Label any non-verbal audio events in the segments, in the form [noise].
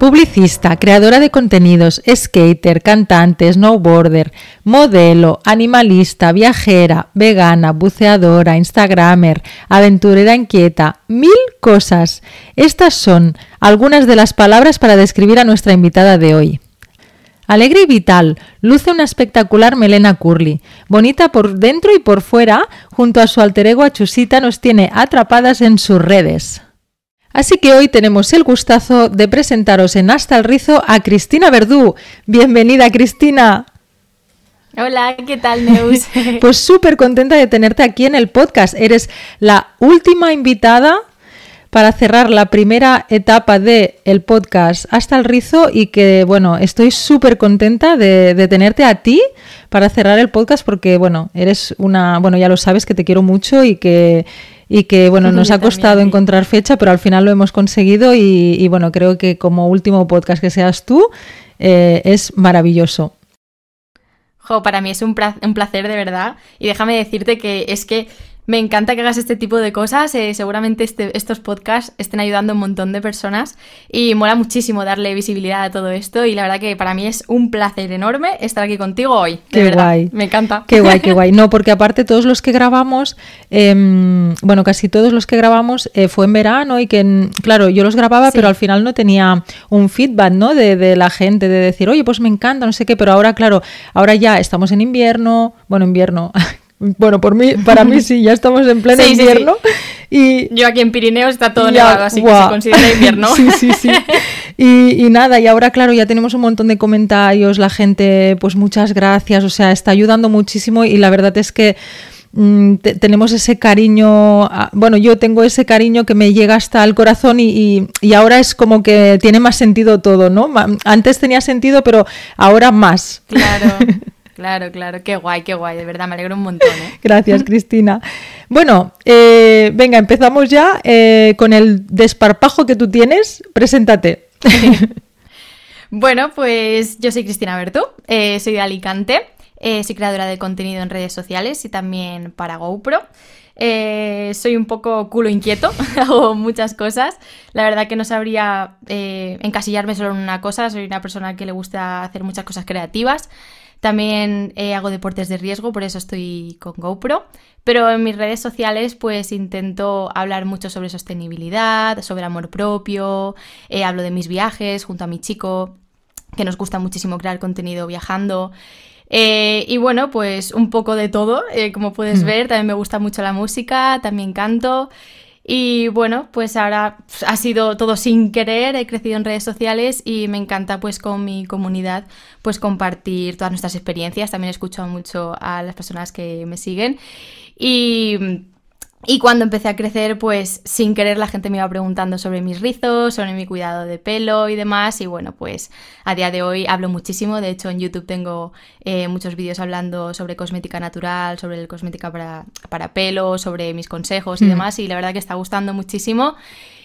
Publicista, creadora de contenidos, skater, cantante, snowboarder, modelo, animalista, viajera, vegana, buceadora, instagramer, aventurera inquieta, mil cosas. Estas son algunas de las palabras para describir a nuestra invitada de hoy. Alegre y vital, luce una espectacular melena curly. Bonita por dentro y por fuera, junto a su alter ego Achusita nos tiene atrapadas en sus redes. Así que hoy tenemos el gustazo de presentaros en Hasta el Rizo a Cristina Verdú. Bienvenida, Cristina. Hola, ¿qué tal, Neus? [laughs] pues súper contenta de tenerte aquí en el podcast. Eres la última invitada para cerrar la primera etapa del el podcast Hasta el Rizo y que, bueno, estoy súper contenta de, de, tenerte a ti para cerrar el podcast porque, bueno, eres una, bueno, ya lo sabes que te quiero mucho y que y que bueno, nos ha costado encontrar fecha, pero al final lo hemos conseguido y, bueno, creo que como último podcast que seas tú eh, es maravilloso. Jo, para mí es un, un placer de verdad y déjame decirte que es que me encanta que hagas este tipo de cosas. Eh, seguramente este, estos podcasts estén ayudando a un montón de personas y mola muchísimo darle visibilidad a todo esto. Y la verdad que para mí es un placer enorme estar aquí contigo hoy. qué guay. Me encanta. Qué guay, qué guay. [laughs] No, porque aparte todos los que grabamos, em, bueno, casi todos los que grabamos eh, fue en verano y que, claro, yo los grababa, pero al final no tenía un feedback, ¿no? De, de la gente, de decir, oye, pues me encanta, no sé qué, pero ahora, claro, ahora ya estamos en invierno, bueno, invierno. [laughs] Bueno, por mí, para mí sí, ya estamos en pleno [laughs] invierno. Y yo aquí en Pirineos está todo nevado, así que se considera invierno. [laughs] Sí, sí, sí. Y, y, nada, y ahora claro, ya tenemos un montón de comentarios, la gente, pues muchas gracias, o sea, está ayudando muchísimo y la verdad es que mm, tenemos ese cariño, bueno, yo tengo ese cariño que me llega hasta el corazón y, y, ahora es como que tiene más sentido todo, ¿no? Antes tenía sentido, pero ahora más. Claro. [laughs] Claro, claro, qué guay, qué guay, de verdad, me alegro un montón. ¿eh? [laughs] Gracias, Cristina. Bueno, eh, venga, empezamos ya eh, con el desparpajo que tú tienes. Preséntate. [laughs] bueno, pues yo soy Cristina Bertú, soy de Alicante, soy creadora de contenido en redes sociales y también para GoPro. soy un poco culo inquieto, [laughs] hago muchas cosas. La verdad que no sabría encasillarme solo en una cosa, soy una persona que le gusta hacer muchas cosas creativas. También eh, hago deportes de riesgo, por eso estoy con GoPro. Pero en mis redes sociales pues intento hablar mucho sobre sostenibilidad, sobre amor propio, eh, hablo de mis viajes junto a mi chico, que nos gusta muchísimo crear contenido viajando. Eh, y bueno, pues un poco de todo, como puedes mm. ver, también me gusta mucho la música, también canto. Y bueno, pues ahora ha sido todo sin querer, he crecido en redes sociales y me encanta pues con mi comunidad pues compartir todas nuestras experiencias. También escucho mucho a las personas que me siguen y y cuando empecé a crecer, pues sin querer la gente me iba preguntando sobre mis rizos, sobre mi cuidado de pelo y demás. Y bueno, pues a día de hoy hablo muchísimo. De hecho, en YouTube tengo eh, muchos vídeos hablando sobre cosmética natural, sobre cosmética para, para pelo, sobre mis consejos y mm. demás. Y la verdad que está gustando muchísimo.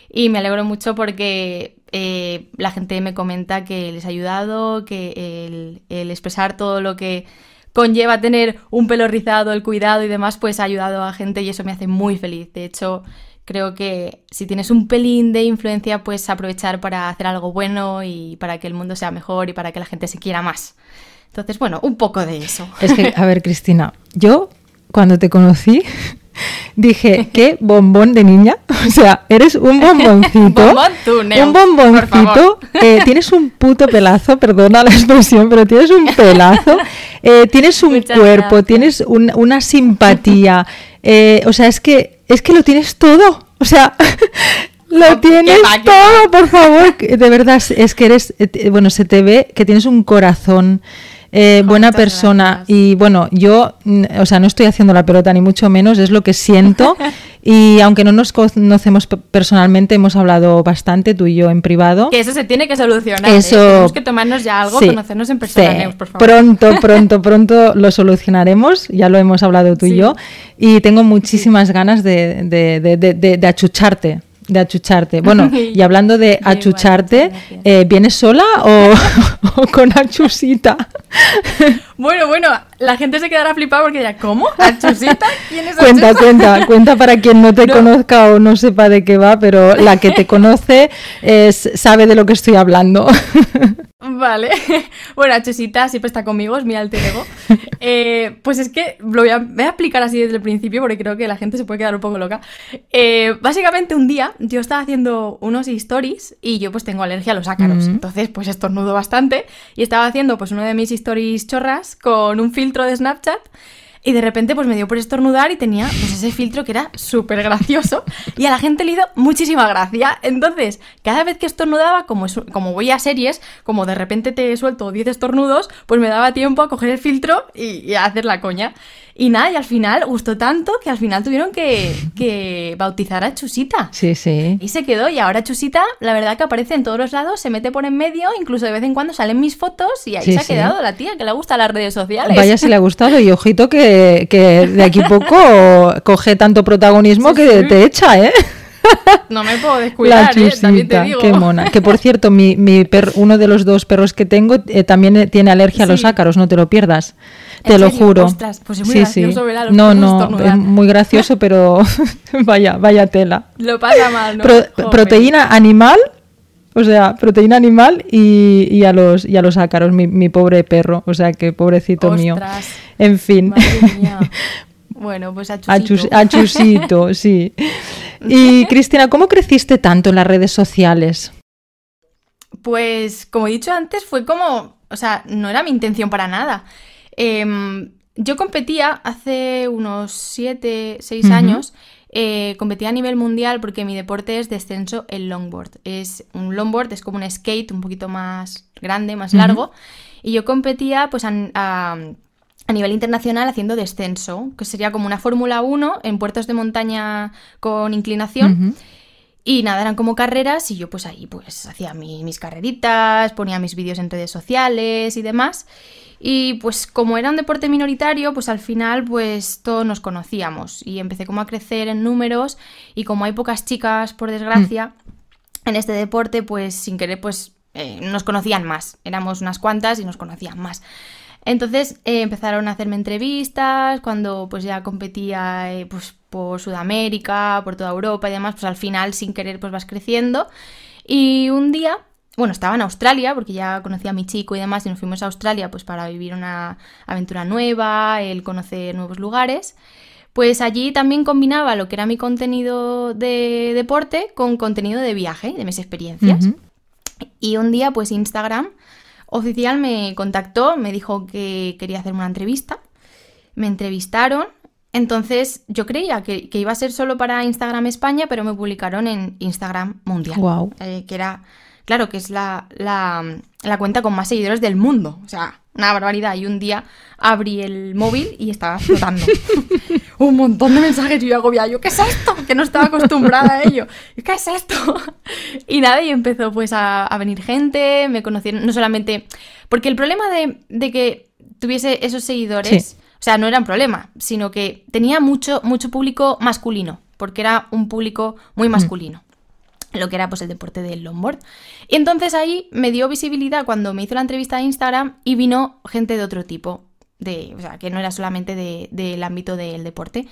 Y me alegro mucho porque eh, la gente me comenta que les ha ayudado, que el, el expresar todo lo que conlleva tener un pelo rizado, el cuidado y demás, pues ha ayudado a gente y eso me hace muy feliz. De hecho, creo que si tienes un pelín de influencia, pues aprovechar para hacer algo bueno y para que el mundo sea mejor y para que la gente se quiera más. Entonces, bueno, un poco de eso. Es que, a ver, Cristina, yo cuando te conocí dije, qué bombón de niña. [laughs] O sea, eres un bomboncito. [laughs] un bomboncito. Eh, tienes un puto pelazo, perdona la expresión, pero tienes un pelazo. [laughs] Eh, tienes un cuerpo, tienes una simpatía. Eh, o sea, es que, es que lo tienes todo. O sea, lo tienes todo, por favor. De verdad, es que eres, bueno, se te ve que tienes un corazón. Eh, buena persona. gracias. Y bueno, yo, o sea, no estoy haciendo la pelota ni mucho menos, es lo que siento. [laughs] y aunque no nos conocemos pe- personalmente, hemos hablado bastante tú y yo en privado. Que eso se tiene que solucionar. ¿eh? Eso- Tenemos que tomarnos ya algo, Sí, conocernos en persona, sí. Neus, por favor. Pronto, [laughs] pronto, pronto lo solucionaremos. Ya lo hemos hablado tú y yo. Y tengo muchísimas ganas de, de- de- de achucharte. De achucharte. Bueno, [laughs] y hablando de achucharte, eh, ¿vienes sola o, [laughs] o con achusita? Bueno, bueno, la gente se quedará flipada porque dirá, ¿cómo? ¿Achusita? ¿Quién es Cuenta, Achusa? cuenta, cuenta para quien no te No. conozca o no sepa de qué va, pero la que te conoce es- sabe de lo que estoy hablando. [laughs] Vale. Bueno, Achusita siempre está conmigo, es mi alter ego. Eh, pues es que lo voy a, voy a explicar así desde el principio porque creo que la gente se puede quedar un poco loca. Eh, básicamente un día yo estaba haciendo unos stories y yo pues tengo alergia a los ácaros. Mm. Entonces pues estornudo bastante y estaba haciendo pues uno de mis stories chorras con un filtro de Snapchat. Y de repente pues me dio por estornudar y tenía pues ese filtro que era súper gracioso y a la gente le hizo muchísima gracia. Entonces, cada vez que estornudaba, como, es- como voy a series, como de repente te suelto 10 estornudos, pues me daba tiempo a coger el filtro y, y a hacer la coña. Y nada, y al final gustó tanto que al final tuvieron que, que bautizar a Chusita. Sí, sí. Y se quedó, y ahora Chusita, la verdad que aparece en todos los lados, se mete por en medio, incluso de vez en cuando salen mis fotos y ahí Sí, se ha sí. quedado la tía, que le gusta las redes sociales. Vaya si le ha gustado y ojito que, que de aquí poco [laughs] coge tanto protagonismo Sí, que sí. te echa, ¿eh? [laughs] No me puedo descuidar, ¿eh? También te chusita, digo. qué mona. Que por cierto, mi, mi per- uno de los dos perros que tengo eh, también eh, tiene alergia a los Sí. ácaros, no te lo pierdas. ¿En Te lo serio? juro. Ostras, pues es muy gracioso ver a los no, no, estornudar. es muy gracioso, [laughs] pero vaya, vaya tela. Lo pasa mal, ¿no? Pro- proteína animal, o sea, proteína animal y, y a los y a los ácaros, mi, mi pobre perro, o sea que pobrecito mío. En fin. Madre mía. [laughs] Bueno, pues a A, chus- Chusito. a Chusito, [laughs] sí. Y Cristina, ¿cómo creciste tanto en las redes sociales? Pues, como he dicho antes, fue como. O sea, no era mi intención para nada. Em, yo competía hace unos 7, 6 Ujú. años. eh, competía a nivel mundial porque mi deporte es descenso el longboard. Es un longboard, es como un skate un poquito más grande, más largo. Y yo competía pues a, a- a nivel internacional haciendo descenso, que sería como una Fórmula 1 en puertos de montaña con inclinación. Y nada, eran como carreras y yo pues ahí pues hacía mi- mis carreritas, ponía mis vídeos en redes sociales y demás. Y pues como era un deporte minoritario, pues al final pues todos nos conocíamos y empecé como a crecer en números y como hay pocas chicas, por desgracia, en este deporte pues sin querer pues eh, nos conocían más. Éramos unas cuantas y nos conocían más. Entonces eh, empezaron a hacerme entrevistas cuando pues ya competía eh, pues por Sudamérica, por toda Europa y demás, pues al final sin querer pues vas creciendo. Y un día, bueno, estaba en Australia porque ya conocía a mi chico y demás y nos fuimos a Australia pues para vivir una aventura nueva, el conocer nuevos lugares. Pues allí también combinaba lo que era mi contenido de deporte con contenido de viaje, de mis experiencias. Y un día, pues Instagram oficial me contactó, me dijo que quería hacerme una entrevista. Me entrevistaron. Entonces yo creía que, que iba a ser solo para Instagram España, pero me publicaron en Instagram Mundial. Guau. Eh, que era, claro, que es la, la, la cuenta con más seguidores del mundo. O sea, una barbaridad. Y un día abrí el móvil y estaba flotando. [laughs] un montón de mensajes y yo agobiada. Yo, ¿qué es esto? Que no estaba acostumbrada a ello. Yo, ¿Qué es esto? [laughs] y nada, y empezó pues a, a venir gente, me conocieron, no solamente... Porque el problema de, de que tuviese esos seguidores, Sí. o sea, no era un problema, sino que tenía mucho, mucho público masculino, porque era un público muy masculino lo que era pues el deporte del longboard. Y entonces ahí me dio visibilidad cuando me hizo la entrevista de Instagram y vino gente de otro tipo, de, o sea, que no era solamente de- del ámbito del deporte.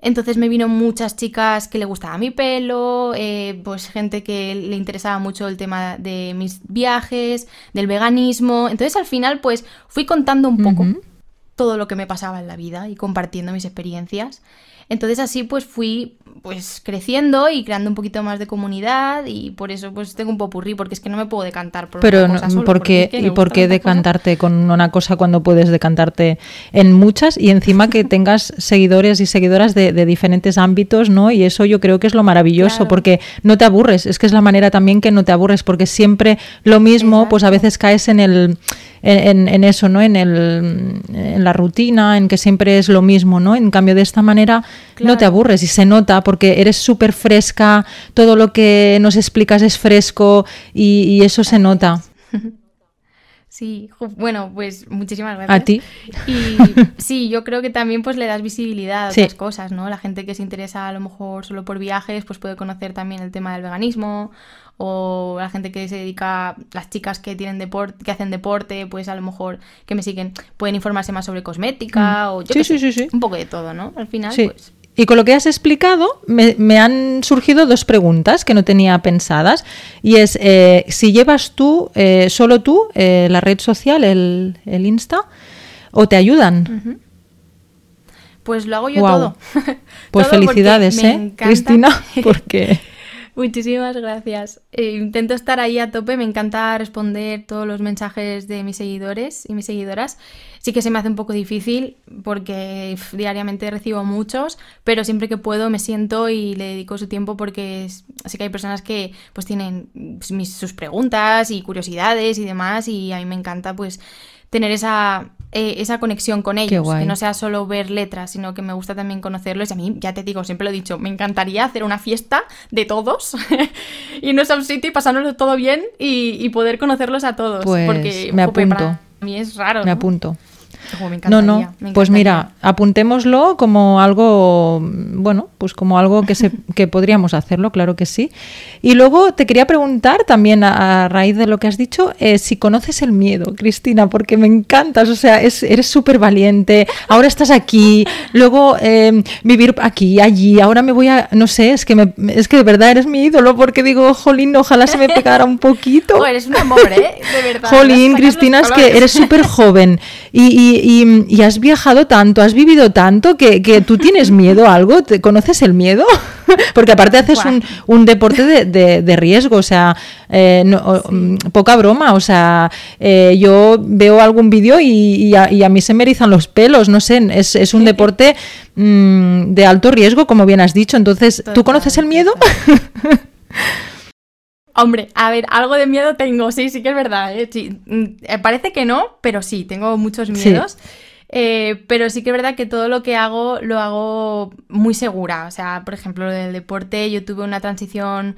Entonces me vino muchas chicas que le gustaba mi pelo, eh, pues gente que le interesaba mucho el tema de mis viajes, del veganismo. Entonces al final pues fui contando un poco todo lo que me pasaba en la vida y compartiendo mis experiencias. Entonces así pues fui pues creciendo y creando un poquito más de comunidad y por eso pues tengo un popurrí porque es que no me puedo decantar por Pero una no- cosa solo, ¿por porque es qué, que me ¿y por qué decantarte con una cosa cuando puedes decantarte en muchas y encima que [laughs] tengas seguidores y seguidoras de, de diferentes ámbitos, ¿no? Y eso yo creo que es lo maravilloso Claro. porque no te aburres, es que es la manera también que no te aburres porque siempre lo mismo, pues a veces caes en el en, eso, ¿no? En, el, en la rutina, en que siempre es lo mismo, ¿no? En cambio, de esta manera no te aburres y se nota porque eres súper fresca, todo lo que nos explicas es fresco y, eso se nota. [laughs] Sí, bueno, pues muchísimas gracias. A ti. Y [laughs] sí, yo creo que también pues le das visibilidad a otras cosas, ¿no? La gente que se interesa a lo mejor solo por viajes, pues puede conocer también el tema del veganismo o la gente que se dedica, las chicas que tienen deporte, que hacen deporte, pues a lo mejor que me siguen, pueden informarse más sobre cosmética mm. o yo sí, sí, sí, un poco de todo, ¿no? Al final, pues. Y con lo que has explicado, me, han surgido dos preguntas que no tenía pensadas. Y es, eh, si llevas tú, eh, solo tú, eh, la red social, el, el, Insta, o te ayudan. Pues lo hago yo todo. [laughs] Pues felicidades, ¿eh, Cristina? [laughs] Porque... Muchísimas gracias. Eh, intento estar ahí a tope, me encanta responder todos los mensajes de mis seguidores y mis seguidoras. Sí que se me hace un poco difícil porque diariamente recibo muchos, pero siempre que puedo me siento y le dedico su tiempo porque sé que hay personas que pues tienen sus preguntas y curiosidades y demás y a mí me encanta pues tener esa eh, esa conexión con ellos, que no sea solo ver letras, sino que me gusta también conocerlos. Y a mí, ya te digo, siempre lo he dicho, me encantaría hacer una fiesta de todos, [laughs] irnos a un sitio y pasárnoslo todo bien y, poder conocerlos a todos. Pues porque me apunto. para mí es raro. Me apunto no, no, pues mira, apuntémoslo como algo, bueno, pues como algo que, se, [laughs] que podríamos hacerlo, claro que sí. Y luego te quería preguntar también a, raíz de lo que has dicho, eh, si conoces el miedo, Cristina, porque me encantas, o sea, eres súper valiente, ahora estás aquí, luego em, vivir aquí, allí, ahora me voy a, no sé, es que, me, es que de verdad eres mi ídolo, porque digo, jolín, ojalá se me pegara un poquito. [laughs] eres un amor, ¿eh? De verdad. Jolín, Cristina, es que eres súper joven y y, has viajado tanto, has vivido tanto que, tú tienes miedo a algo, ¿te conoces el miedo? [laughs] Porque aparte haces un, deporte de, riesgo, o sea, eh, mm, poca broma, o sea, eh, yo veo algún vídeo y, a, mí se me erizan los pelos, no sé, es, un deporte mm, de alto riesgo, como bien has dicho, entonces, ¿tú conoces el miedo? [laughs] Hombre, a ver, algo de miedo tengo, sí, sí que es verdad. ¿eh? Mm, eh, parece que no, pero sí, tengo muchos miedos. Eh, pero sí que es verdad que todo lo que hago lo hago muy segura. O sea, por ejemplo, del deporte yo tuve una transición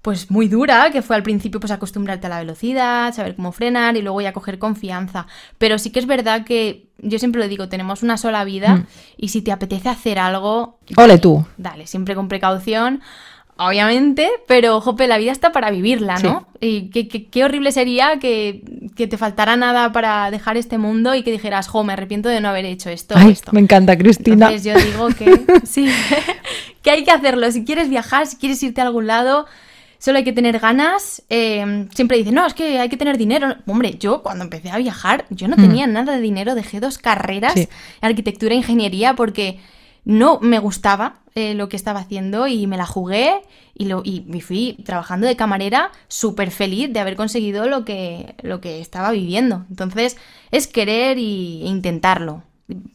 pues muy dura, que fue al principio pues acostumbrarte a la velocidad, saber cómo frenar y luego ya coger confianza. Pero sí que es verdad que yo siempre lo digo, tenemos una sola vida mm. y si te apetece hacer algo... Ole tú. Dale, siempre con precaución obviamente, pero jope, la vida está para vivirla, ¿no? Y qué, horrible sería que, te faltara nada para dejar este mundo y que dijeras, jo, me arrepiento de no haber hecho esto. Ay, esto. Me encanta, Cristina. Entonces yo digo que [laughs] sí, [laughs] que hay que hacerlo. Si quieres viajar, si quieres irte a algún lado, solo hay que tener ganas. Eh, siempre dicen, no, es que hay que tener dinero. Hombre, yo cuando empecé a viajar, yo no mm. tenía nada de dinero, dejé dos carreras, arquitectura e ingeniería, porque no me gustaba eh, lo que estaba haciendo y me la jugué y, lo, y me fui trabajando de camarera súper feliz de haber conseguido lo que, lo que estaba viviendo. Entonces es querer e intentarlo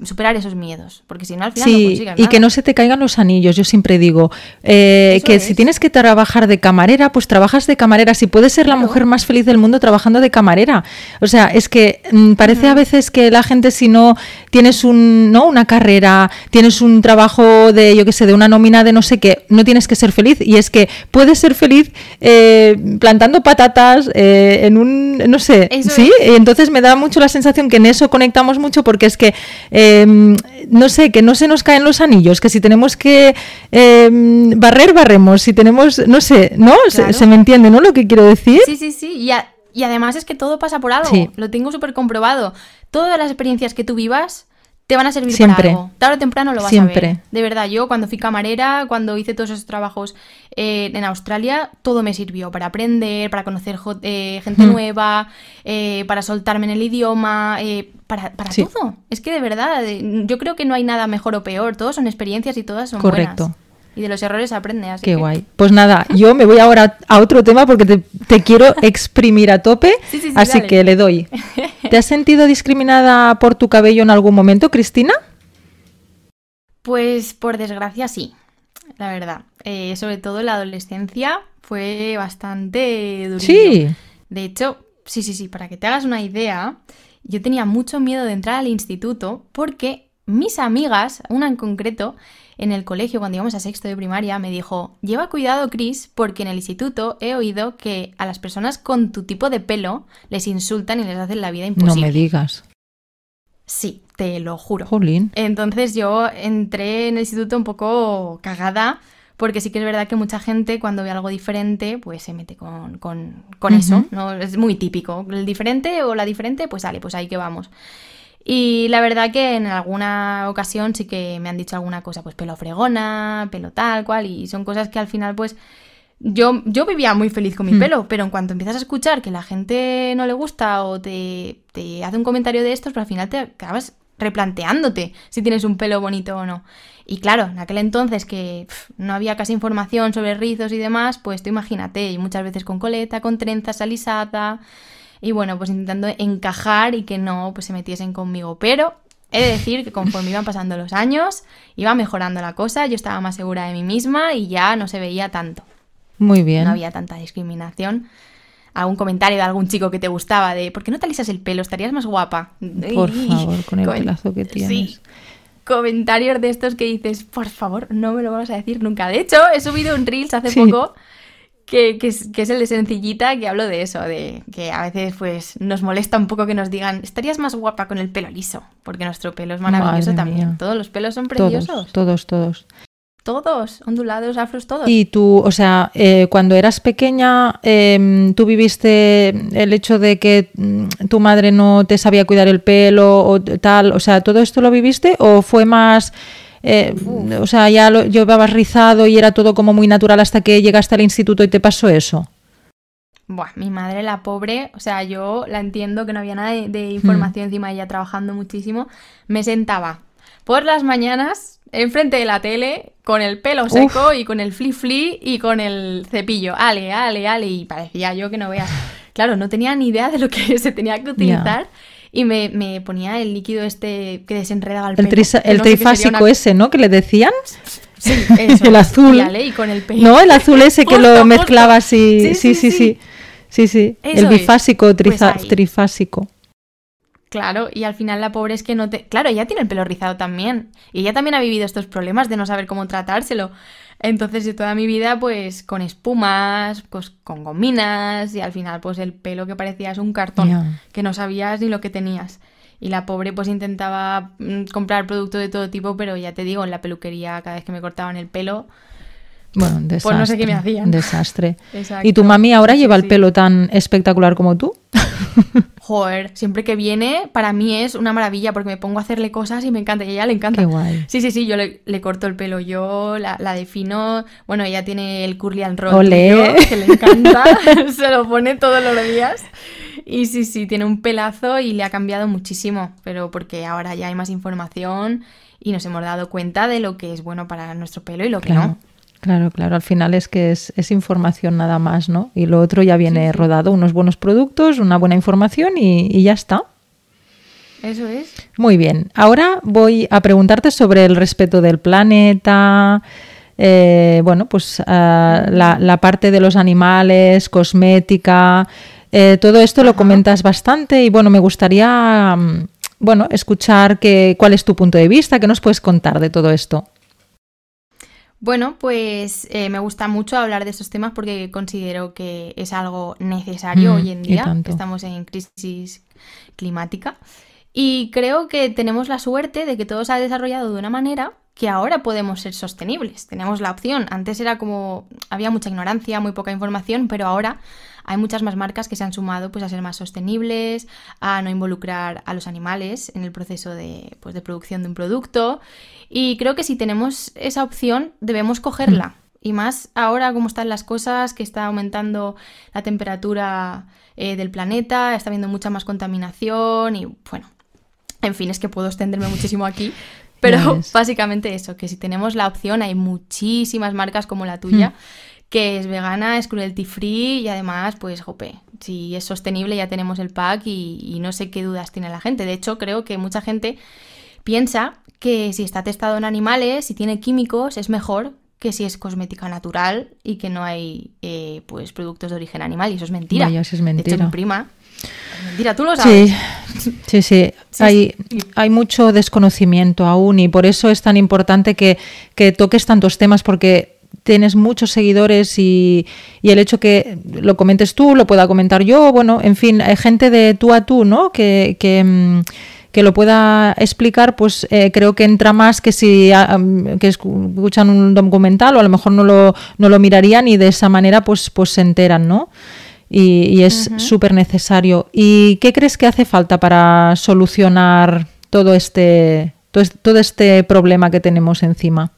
superar esos miedos, porque si no al final no consigues Y que no se te caigan los anillos, yo siempre digo, eh, que si tienes que trabajar de camarera, pues trabajas de camarera, si puedes ser la mujer más feliz del mundo trabajando de camarera. O sea, es que mm, parece a veces que la gente si no tienes un, ¿no? una carrera, tienes un trabajo de, yo qué sé, de una nómina de no sé qué, no tienes que ser feliz, y es que puedes ser feliz eh, plantando patatas eh, en un, no sé, ¿sí? Entonces me da mucho la sensación que en eso conectamos mucho porque es que Em, no sé, que no se nos caen los anillos, que si tenemos que em, barrer, barremos, si tenemos, no sé, ¿no? Se, me entiende, ¿no? Lo que quiero decir. Sí, sí, sí. Y, y además es que todo pasa por algo. Lo tengo súper comprobado. Todas las experiencias que tú vivas te van a servir Siempre. para algo. Tarde o temprano lo vas a ver. De verdad, yo cuando fui camarera, cuando hice todos esos trabajos eh, en Australia, todo me sirvió para aprender, para conocer eh, gente nueva, eh, para soltarme en el idioma, para, para todo. Es que de verdad, yo creo que no hay nada mejor o peor. Todos son experiencias y todas son Correcto. Y de los errores aprende. Así Qué guay. Pues nada, yo me voy ahora a otro tema porque te, quiero exprimir a tope. [laughs] así que le doy. [laughs] ¿Te has sentido discriminada por tu cabello en algún momento, Cristina? Pues por desgracia sí, la verdad. Eh, sobre todo la adolescencia fue bastante duro. Sí. De hecho, sí, sí, sí, para que te hagas una idea, yo tenía mucho miedo de entrar al instituto porque mis amigas, una en concreto, en el colegio, cuando íbamos a sexto de primaria, me dijo, lleva cuidado, Chris, porque en el instituto he oído que a las personas con tu tipo de pelo les insultan y les hacen la vida imposible. No me digas. Sí, te lo juro. Jolín. Entonces yo entré en el instituto un poco cagada, porque sí que es verdad que mucha gente cuando ve algo diferente, pues se mete con, con, con eso, ¿no? Es muy típico. El diferente o la diferente, pues sale, pues ahí que vamos. Y la verdad que en alguna ocasión sí que me han dicho alguna cosa, pues pelo fregona, pelo tal cual, y son cosas que al final pues yo, yo vivía muy feliz con mi hmm. pelo, pero en cuanto empiezas a escuchar que la gente no le gusta o te, te hace un comentario de estos, pues al final te acabas replanteándote si tienes un pelo bonito o no. Y claro, en aquel entonces que no había casi información sobre rizos y demás, pues tú imagínate, y muchas veces con coleta, con trenzas alisada, y bueno, pues intentando encajar y que no pues se metiesen conmigo. Pero he de decir que conforme iban pasando los años, iba mejorando la cosa, yo estaba más segura de mí misma y ya no se veía tanto. Muy bien. No había tanta discriminación. Algún comentario de algún chico que te gustaba de ¿por qué no te alisas el pelo? Estarías más guapa. Por favor, con el pelazo que tienes. Sí. Comentarios de estos que dices, por favor, no me lo vas a decir nunca. De hecho, he subido un Reels hace poco que, es, el de sencillita, que hablo de eso, de que a veces pues nos molesta un poco que nos digan, estarías más guapa con el pelo liso, porque nuestro pelo es maravilloso también. Todos los pelos son preciosos. Todos, todos, todos. ondulados, afros, todos. Y tú, o sea, eh, cuando eras pequeña, em, ¿tú viviste el hecho de que mm, tu madre no te sabía cuidar el pelo o tal? O sea, ¿todo esto lo viviste o fue más eh, o sea, ya lo llevabas rizado y era todo como muy natural hasta que llegaste al instituto y te pasó eso. Buah, mi madre, la pobre, o sea, yo la entiendo que no había nada de, información mm. encima de ella trabajando muchísimo. Me sentaba por las mañanas enfrente de la tele con el pelo seco y con el fli fli y con el cepillo. Ale, ale, ale. Y parecía yo que no veas. Claro, no tenía ni idea de lo que [laughs] se tenía que utilizar y me, ponía el líquido este que desenredaba el pelo. El, trifásico ese, ¿no? Que le decían. Sí, [laughs] eso. el azul. Y, con el pelo. No, el azul ese que [laughs] lo mezclaba así. Sí, sí, sí. Sí, sí. El bifásico, pues trifásico. Claro, y al final la pobre es que no te... Claro, ella tiene el pelo rizado también. Y ella también ha vivido estos problemas de no saber cómo tratárselo. Entonces, de toda mi vida, pues con espumas, pues con gominas y al final, pues el pelo que parecía es un cartón, que no sabías ni lo que tenías. Y la pobre pues intentaba mm, comprar producto de todo tipo, pero ya te digo, en la peluquería cada vez que me cortaban el pelo, bueno, desastre, pues no sé qué me hacían. Desastre. ¿Y tu mami ahora lleva el pelo tan espectacular como tú? [laughs] Joder, siempre que viene, para mí es una maravilla porque me pongo a hacerle cosas y me encanta. Y a ella le encanta. Qué guay. Sí, sí, sí, yo le, corto el pelo yo, la, defino. Bueno, ella tiene el curly and roll que le encanta. [laughs] [laughs] Se lo pone todos los días. Y sí, sí, tiene un pelazo y le ha cambiado muchísimo. Pero porque ahora ya hay más información y nos hemos dado cuenta de lo que es bueno para nuestro pelo y lo que no. Claro, claro, al final es que es, información nada más, ¿no? Y lo otro ya viene rodado, unos buenos productos, una buena información y, ya está. Eso es. Muy bien, ahora voy a preguntarte sobre el respeto del planeta, eh, bueno, pues ah, la, parte de los animales, cosmética, eh, todo esto lo comentas bastante y bueno, me gustaría, mm, bueno, escuchar que, cuál es tu punto de vista, qué nos puedes contar de todo esto. Bueno, pues eh, me gusta mucho hablar de estos temas porque considero que es algo necesario mm, hoy en día. Estamos en crisis climática. Y creo que tenemos la suerte de que todo se ha desarrollado de una manera que ahora podemos ser sostenibles. Tenemos la opción. Antes era como había mucha ignorancia, muy poca información, pero ahora hay muchas más marcas que se han sumado pues, a ser más sostenibles, a no involucrar a los animales en el proceso de, pues, de producción de un producto y creo que si tenemos esa opción, debemos cogerla. Y más ahora como están las cosas, que está aumentando la temperatura eh, del planeta, está habiendo mucha más contaminación y bueno, en fin, es que puedo extenderme muchísimo aquí. [laughs] Pero básicamente eso, que si tenemos la opción, hay muchísimas marcas como la tuya, mm. Que es vegana, es cruelty free y además, pues, jope, si es sostenible ya tenemos el pack y, y no sé qué dudas tiene la gente. De hecho, creo que mucha gente piensa que si está testado en animales, si tiene químicos, es mejor que si es cosmética natural y que no hay eh, pues productos de origen animal. Y eso es mentira. Vaya, eso es mentira. De hecho, mi prima, Mentira, tú lo sabes. Sí, sí, sí. hay, hay mucho desconocimiento aún y por eso es tan importante que, que toques tantos temas porque tienes muchos seguidores y, y, el hecho que lo comentes tú, lo pueda comentar yo, bueno, en fin, hay gente de tú a tú, ¿no? Que, que, mm, que lo pueda explicar, pues eh, creo que entra más que si ah, que escuchan un documental o a lo mejor no lo, no lo mirarían y de esa manera pues, pues se enteran, ¿no? Y, es súper necesario. ¿Y qué crees que hace falta para solucionar todo este, todo este problema que tenemos encima?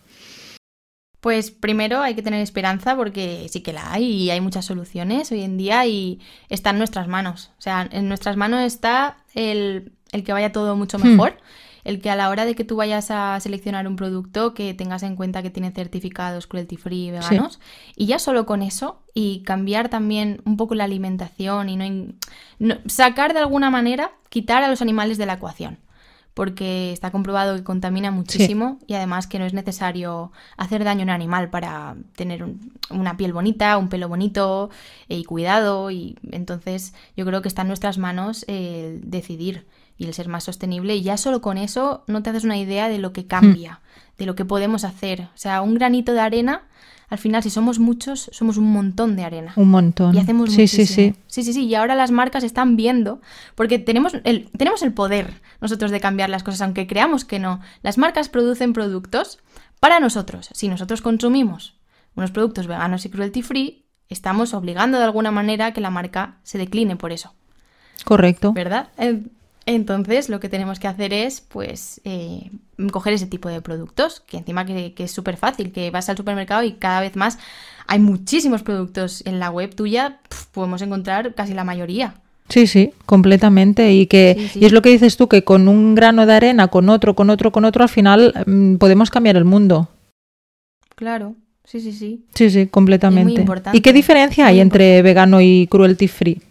Pues primero hay que tener esperanza porque sí que la hay y hay muchas soluciones hoy en día y está en nuestras manos. O sea, en nuestras manos está el el que vaya todo mucho hmm. mejor. El que a la hora de que tú vayas a seleccionar un producto, que tengas en cuenta que tiene certificados cruelty free veganos. Y ya solo con eso, y cambiar también un poco la alimentación y no, sacar de alguna manera, quitar a los animales de la ecuación porque está comprobado que contamina muchísimo y además que no es necesario hacer daño a un animal para tener una piel bonita, un pelo bonito eh, y cuidado. Y entonces yo creo que está en nuestras manos el decidir y el ser más sostenible. Y ya solo con eso no te haces una idea de lo que cambia, hmm. de lo que podemos hacer. O sea, un granito de arena, al final, si somos muchos, somos un montón de arena. Un montón. Y hacemos sí, sí, sí. Sí, sí, sí. Y ahora las marcas están viendo, porque tenemos el, tenemos el poder nosotros de cambiar las cosas, aunque creamos que no. Las marcas producen productos para nosotros. Si nosotros consumimos unos productos veganos y cruelty free, estamos obligando de alguna manera a que la marca se decline por eso. Correcto. ¿Verdad? Eh, entonces, lo que tenemos que hacer es, pues, eh, coger ese tipo de productos, que encima que, es súper fácil, que vas al supermercado y cada vez más hay muchísimos productos en la web tuya, podemos encontrar casi la mayoría. Sí, sí, completamente. Y que y es lo que dices tú, que con un grano de arena, con otro, con otro, con otro, al final mm, podemos cambiar el mundo. Claro, sí, sí, sí. Sí, sí, completamente. ¿Y qué diferencia hay entre vegano y cruelty free?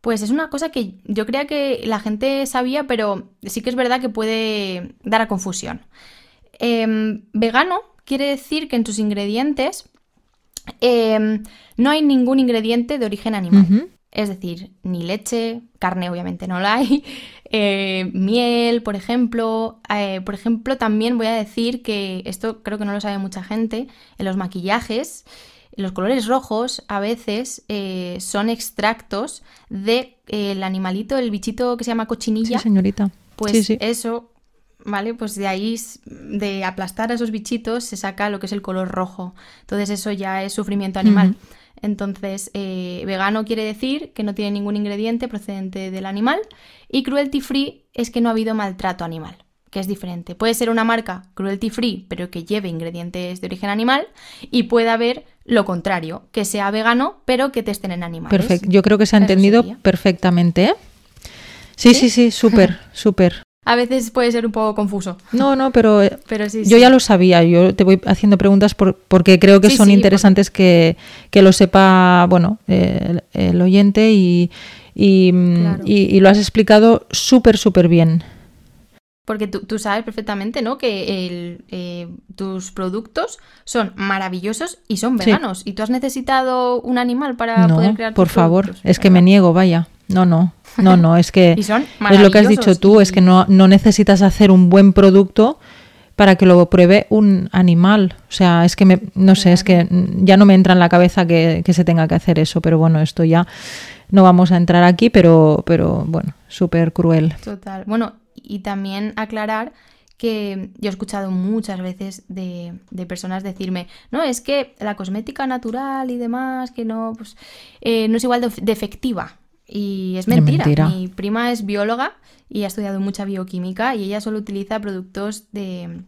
Pues es una cosa que yo creía que la gente sabía, pero sí que es verdad que puede dar a confusión. Em, vegano quiere decir que en tus ingredientes em, no hay ningún ingrediente de origen animal. Es decir, ni leche, carne obviamente no la hay, [laughs] eh, miel, por ejemplo. Eh, por ejemplo, también voy a decir que esto creo que no lo sabe mucha gente, en los maquillajes los colores rojos a veces eh, son extractos del de, animalito, el bichito que se llama cochinilla. Sí, señorita. Pues eso, ¿vale? Pues de ahí, de aplastar a esos bichitos, se saca lo que es el color rojo. Entonces eso ya es sufrimiento animal. Entonces, eh, vegano quiere decir que no tiene ningún ingrediente procedente del animal y cruelty free es que no ha habido maltrato animal que es diferente. Puede ser una marca cruelty free, pero que lleve ingredientes de origen animal, y puede haber lo contrario, que sea vegano, pero que testen en animales. Perfecto, yo creo que se ha entendido perfectamente. ¿eh? Sí, sí, sí, súper, [laughs] súper. A veces puede ser un poco confuso. No, no, pero, eh, [laughs] pero sí, yo ya lo sabía. Yo te voy haciendo preguntas por, porque creo que son interesantes que, que, lo sepa, bueno, el, oyente y, y, y lo has explicado súper, súper bien. Porque tú, sabes perfectamente, ¿no? Que eh, tus productos son maravillosos y son veganos. Y tú has necesitado un animal para poder crear por favor, es que me niego, vaya. No, no, no, no, es que [laughs] es lo que has dicho tú, es que no, no necesitas hacer un buen producto para que lo pruebe un animal. O sea, es que me, no sé, es que ya no me entra en la cabeza que, que, se tenga que hacer eso, pero bueno, esto ya no vamos a entrar aquí, pero, pero bueno, súper cruel. Total. Bueno, y también aclarar que yo he escuchado muchas veces de, personas decirme, no, es que la cosmética natural y demás, que no, pues, eh, no es igual de, efectiva. Y es mentira. Mi prima es bióloga y ha estudiado mucha bioquímica y ella solo utiliza productos de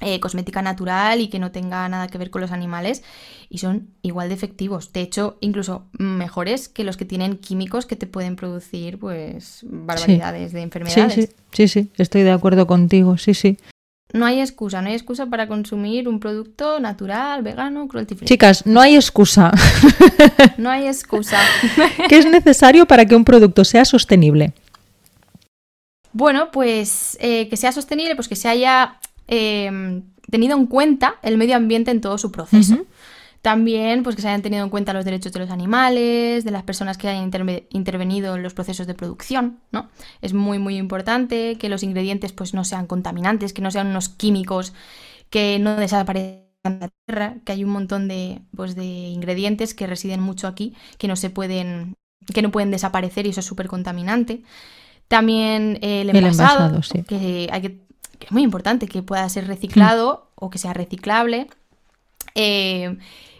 eh, cosmética natural y que no tenga nada que ver con los animales y son igual de efectivos. De hecho, incluso mejores que los que tienen químicos que te pueden producir pues barbaridades de enfermedades. Sí, sí, sí, estoy de acuerdo contigo, sí, sí. No hay excusa, no hay excusa para consumir un producto natural, vegano, cruelty free. Chicas, no hay excusa. [laughs] no hay excusa. [laughs] ¿Qué es necesario para que un producto sea sostenible? Bueno, pues eh, que sea sostenible, pues que se haya Em, tenido en cuenta el medio ambiente en todo su proceso. También, pues que se hayan tenido en cuenta los derechos de los animales, de las personas que hayan intervenido en los procesos de producción, ¿no? Es muy, muy importante que los ingredientes, pues, no sean contaminantes, que no sean unos químicos que no desaparezcan en la tierra, que hay un montón de, pues, de ingredientes que residen mucho aquí, que no se pueden, que no pueden desaparecer y eso es súper contaminante. También el envasado, que, hay que, es muy importante que pueda ser reciclado o que sea reciclable. Eh,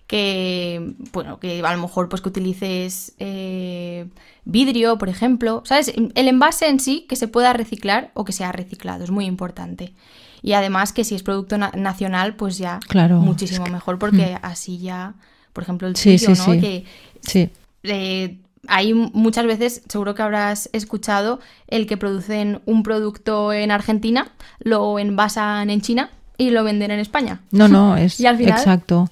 que, bueno, que a lo mejor pues que utilices eh, vidrio, por ejemplo, ¿sabes? El envase en sí que se pueda reciclar o que sea reciclado, es muy importante. Y además que si es producto nacional, pues ya claro, muchísimo mejor, porque mm. así ya, por ejemplo, el sí, ¿no? Sí. Que sí. Eh, hay muchas veces, seguro que habrás escuchado, el que producen un producto en Argentina, lo envasan en China y lo venden en España. No, no, [laughs] es y al final, exacto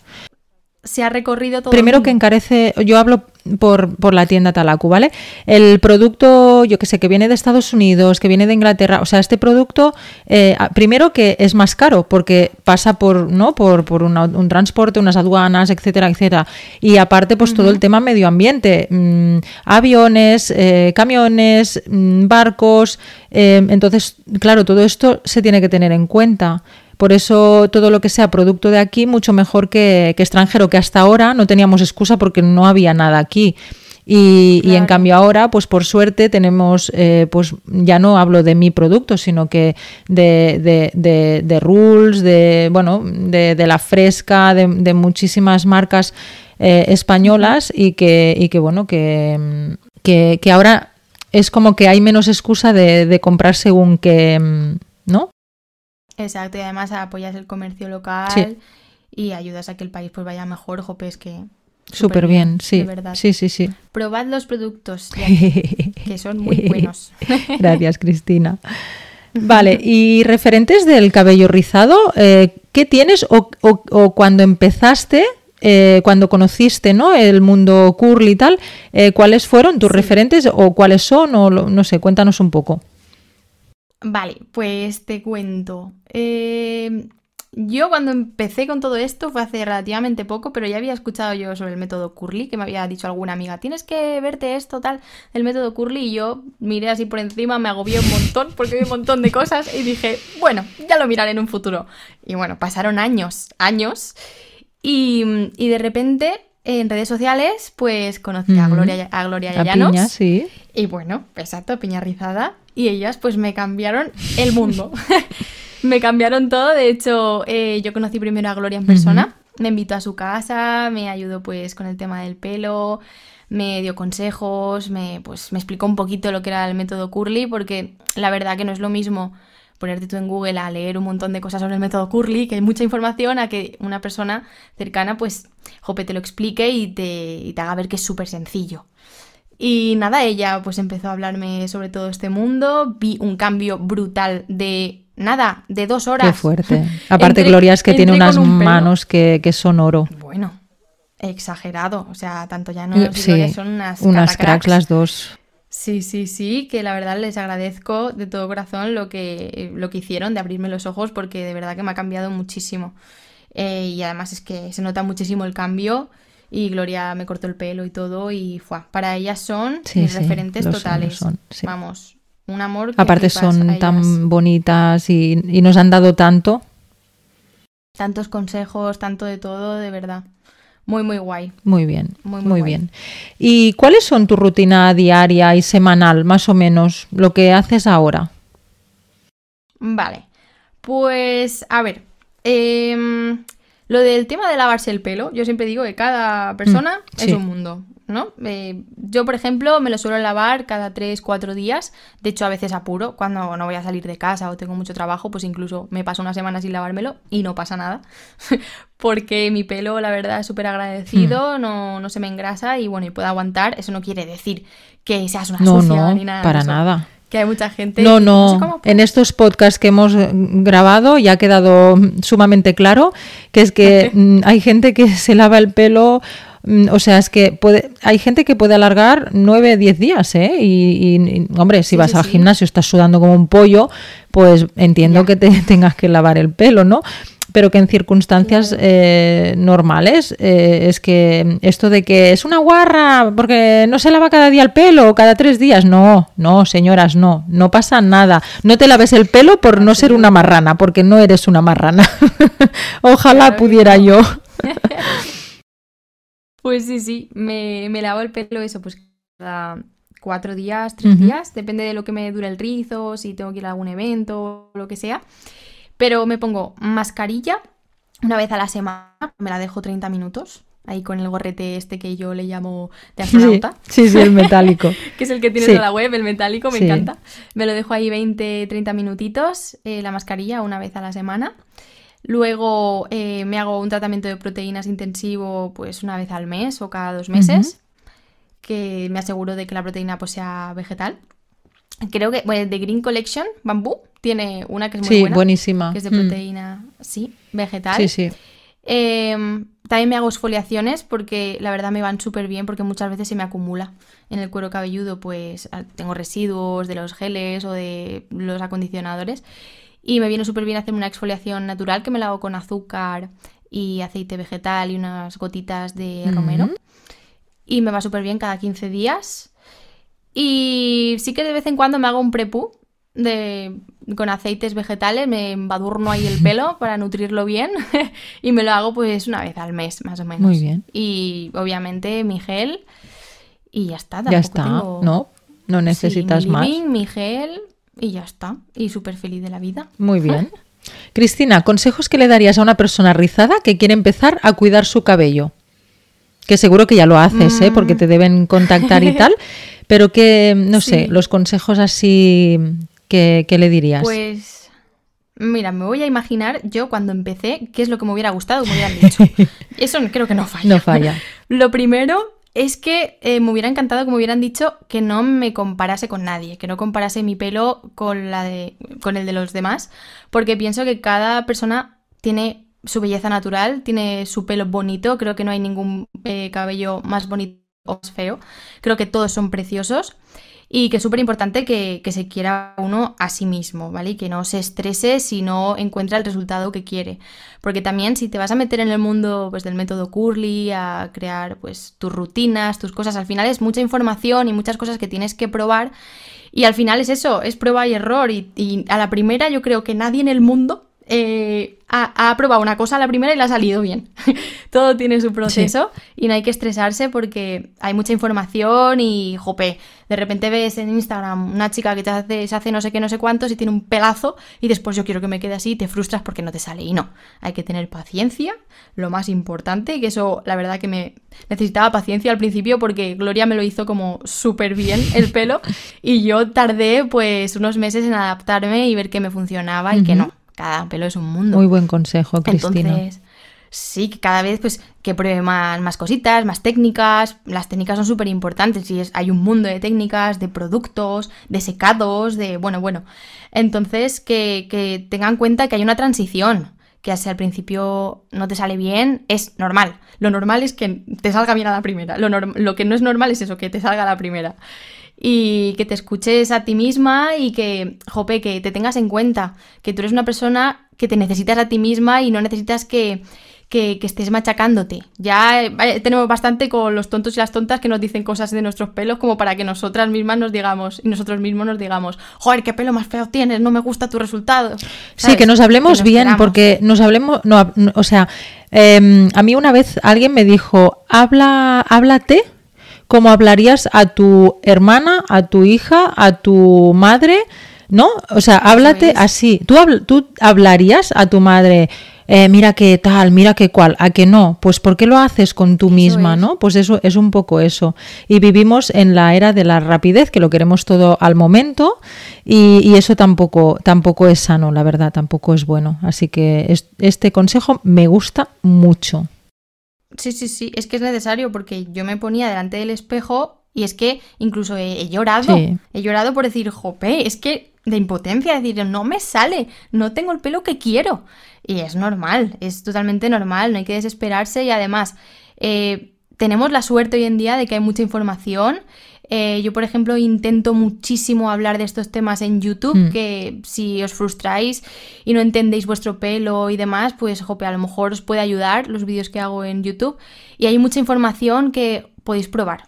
se ha recorrido todo. Primero que encarece, yo hablo por, por, la tienda Talacu, ¿vale? El producto, yo que sé, que viene de Estados Unidos, que viene de Inglaterra, o sea, este producto, eh, primero que es más caro porque pasa por, ¿no? Por, por un transporte, unas aduanas, etcétera, etcétera. Y aparte, pues todo el tema medio ambiente, mm, aviones, eh, camiones, mm, barcos, eh, entonces, claro, todo esto se tiene que tener en cuenta. Por eso todo lo que sea producto de aquí, mucho mejor que, extranjero, que hasta ahora no teníamos excusa porque no había nada aquí. Y, en cambio ahora, pues por suerte tenemos, eh, pues ya no hablo de mi producto, sino que de, de, de, Rules, de, bueno, de, la fresca, de, muchísimas marcas eh, españolas y que, y que bueno, que, que, que, ahora es como que hay menos excusa de, comprar según que, ¿no? Exacto, y además apoyas el comercio local y ayudas a que el país pues vaya mejor, jope, es que... Súper bien, sí. verdad. Sí, sí, sí. Probad los productos, [laughs] que son muy [laughs] buenos. [laughs] Gracias, Cristina. Vale, y referentes del cabello rizado, eh, ¿qué tienes o, cuando empezaste, eh, cuando conociste ¿no? el mundo curly y tal, eh, cuáles fueron tus referentes o cuáles son? O no sé, cuéntanos un poco. Vale, pues te cuento. Eh, yo cuando empecé con todo esto fue hace relativamente poco, pero ya había escuchado yo sobre el método Curly, que me había dicho alguna amiga, tienes que verte esto, tal, el método Curly, y yo miré así por encima, me agobié un montón, porque vi un montón de cosas, y dije, bueno, ya lo miraré en un futuro. Y bueno, pasaron años, años, y, de repente en redes sociales, pues conocí a Gloria, a Gloria Llanos. sí. Y bueno, exacto, piña rizada y ellas pues me cambiaron el mundo. [laughs] [laughs] me cambiaron todo, de hecho eh, yo conocí primero a Gloria en persona, me invitó a su casa, me ayudó pues con el tema del pelo, me dio consejos, me, pues, me explicó un poquito lo que era el método Curly, porque la verdad que no es lo mismo ponerte tú en Google a leer un montón de cosas sobre el método Curly, que hay mucha información, a que una persona cercana, pues, jope, te lo explique y te, y te haga ver que es súper sencillo. Y nada, ella pues empezó a hablarme sobre todo este mundo, vi un cambio brutal de nada, de dos horas. Qué fuerte. [laughs] Aparte, Gloria es que tiene unas manos que, son oro. Bueno, exagerado. O sea, tanto ya no sí, son unas, unas cracks las dos. Sí, sí, sí, que la verdad les agradezco de todo corazón lo que, lo que hicieron de abrirme los ojos porque de verdad que me ha cambiado muchísimo. Eh, y además es que se nota muchísimo el cambio y Gloria me cortó el pelo y todo y fue para ellas son mis referentes totales. Vamos, un amor. Aparte son tan bonitas y, nos han dado tanto. Tantos consejos, tanto de todo, de verdad. Muy, muy guay. Muy bien, muy, muy, bien. ¿Y cuáles son tu rutina diaria y semanal, más o menos, lo que haces ahora? Vale, pues a ver, eh, lo del tema de lavarse el pelo, yo siempre digo que cada persona mm, es un mundo, ¿no? Eh, yo, por ejemplo, me lo suelo lavar cada 3, 4 días. De hecho, a veces apuro. Cuando no voy a salir de casa o tengo mucho trabajo, pues incluso me paso una semana sin lavármelo y no pasa nada. [laughs] Porque mi pelo, la verdad, es súper agradecido, mm. no, no, se me engrasa y bueno, y puedo aguantar. Eso no quiere decir que seas una no, sucia ni nada. Para nada que hay mucha gente. No, no. en estos podcasts que hemos grabado ya ha quedado sumamente claro que es que mm, hay gente que [laughs] se lava el pelo. Mm, o sea, es que puede, hay gente que puede alargar 9, 10 días, ¿eh? Y, hombre, si vas al gimnasio, estás sudando como un pollo, pues entiendo que te [laughs] tengas que lavar el pelo, ¿no? Pero que en circunstancias eh, normales eh, es que esto de que es una guarra porque no se lava cada día el pelo o cada tres días, no, no, señoras, no, no pasa nada. No te laves el pelo por no ser una marrana, porque no eres una marrana. [laughs] Ojalá pudiera yo. [laughs] pues sí, sí, me, me lavo el pelo eso, pues cada cuatro días, tres días, depende de lo que me dure el rizo, si tengo que ir a algún evento o lo que sea. Pero me pongo mascarilla una vez a la semana, me la dejo 30 minutos. Ahí con el gorrete este que yo le llamo de astronauta. Sí, sí, el metálico. [laughs] que es el que tienes en la web, el metálico, me encanta. Me lo dejo ahí 20, 30 minutitos, eh, la mascarilla una vez a la semana. Luego eh, me hago un tratamiento de proteínas intensivo pues una vez al mes o cada dos meses, que me aseguro de que la proteína pues sea vegetal. Creo que, bueno, de Green Collection, Bambú, tiene una que es muy sí, buena. buenísima. Que es de Mm. proteína, sí, vegetal. Sí, sí. Em, también me hago exfoliaciones porque la verdad me van súper bien porque muchas veces se me acumula en el cuero cabelludo, pues tengo residuos de los geles o de los acondicionadores y me viene súper bien hacerme una exfoliación natural que me la hago con azúcar y aceite vegetal y unas gotitas de romero y me va súper bien cada 15 días. Y sí que de vez en cuando me hago un prepú de, con aceites vegetales, me embadurno ahí el pelo [laughs] para nutrirlo bien [laughs] y me lo hago pues una vez al mes más o menos. Muy bien. Y obviamente mi gel y ya está. Ya está, tengo- ¿no? No Sí, necesitas más. mi gel y ya está. Y súper feliz de la vida. Muy [laughs] bien. Cristina, consejos que le darías a una persona rizada que quiere empezar a cuidar su cabello. Que seguro que ya lo haces, ¿eh? Mm. porque te deben contactar y tal. Pero que, no sé, los consejos así que le dirías. Pues mira, me voy a imaginar yo cuando empecé qué es lo que me hubiera gustado, me hubieran dicho. [laughs] Eso creo que no falla. no falla. [laughs] Lo primero es que eh, me hubiera encantado que me hubieran dicho que no me comparase con nadie, que no comparase mi pelo con, la de, con el de los demás, porque pienso que cada persona tiene su belleza natural, tiene su pelo bonito, creo que no hay ningún eh, cabello más bonito o más feo, creo que todos son preciosos. Y que es súper importante que, que se quiera uno a sí mismo, ¿vale? Y que no se estrese si no encuentra el resultado que quiere. Porque también si te vas a meter en el mundo pues, del método Curly, a crear pues, tus rutinas, tus cosas, al final es mucha información y muchas cosas que tienes que probar. Y al final es eso, es prueba y error. Y, y a la primera yo creo que nadie en el mundo eh, ha, ha probado una cosa a la primera y le ha salido bien. [laughs] Todo tiene su proceso y no hay que estresarse porque hay mucha información y, jope, de repente ves en Instagram una chica que te hace, se hace no sé qué, no sé cuántos y tiene un pelazo y después yo quiero que me quede así y te frustras porque no te sale. Y no, hay que tener paciencia, lo más importante, que eso la verdad que me necesitaba paciencia al principio porque Gloria me lo hizo como súper bien el pelo [laughs] y yo tardé pues unos meses en adaptarme y ver que me funcionaba y que Ujú. no. Cada pelo es un mundo. Muy buen consejo, Cristina. Entonces, sí, que cada vez pues que pruebe más, más cositas, más técnicas. Las técnicas son súper importantes y es, hay un mundo de técnicas, de productos, de secados, de bueno, bueno. Entonces, que, que tengan en cuenta que hay una transición. Que si al principio no te sale bien, es normal. Lo normal es que te salga bien a la primera. Lo, lo que no es normal es eso, que te salga a la primera y que te escuches a ti misma y que, jope, que te tengas en cuenta que tú eres una persona que te necesitas a ti misma y no necesitas que, que, que estés machacándote. Ya eh, tenemos bastante con los tontos y las tontas que nos dicen cosas de nuestros pelos como para que nosotras mismas nos digamos y nosotros mismos nos digamos, joder, qué pelo más feo tienes, no me gusta tu resultado. Sí, que nos hablemos nos bien, queramos. porque nos hablemos, no, no, o sea, eh, a mí una vez alguien me dijo, habla, háblate como hablarías a tu hermana, a tu hija, a tu madre, ¿no? O sea, háblate es. así. ¿Tú, habl- tú hablarías a tu madre, eh, mira qué tal, mira qué cual, a que no? Pues ¿por qué lo haces con tú Eso misma, es. no? Pues eso es un poco eso. Y vivimos en la era de la rapidez, que lo queremos todo al momento, y, y eso tampoco, tampoco es sano, la verdad, tampoco es bueno. Así que es- este consejo me gusta mucho. Sí, sí, sí, es que es necesario porque yo me ponía delante del espejo y es que incluso he, he llorado. Sí. He llorado por decir, jope, es que de impotencia, decir, no me sale, no tengo el pelo que quiero. Y es normal, es totalmente normal, no hay que desesperarse y además, eh, tenemos la suerte hoy en día de que hay mucha información. Eh, yo, por ejemplo, intento muchísimo hablar de estos temas en YouTube, Mm. que si os frustráis y no entendéis vuestro pelo y demás, pues, jope, a lo mejor os puede ayudar los vídeos que hago en YouTube. Y hay mucha información que podéis probar.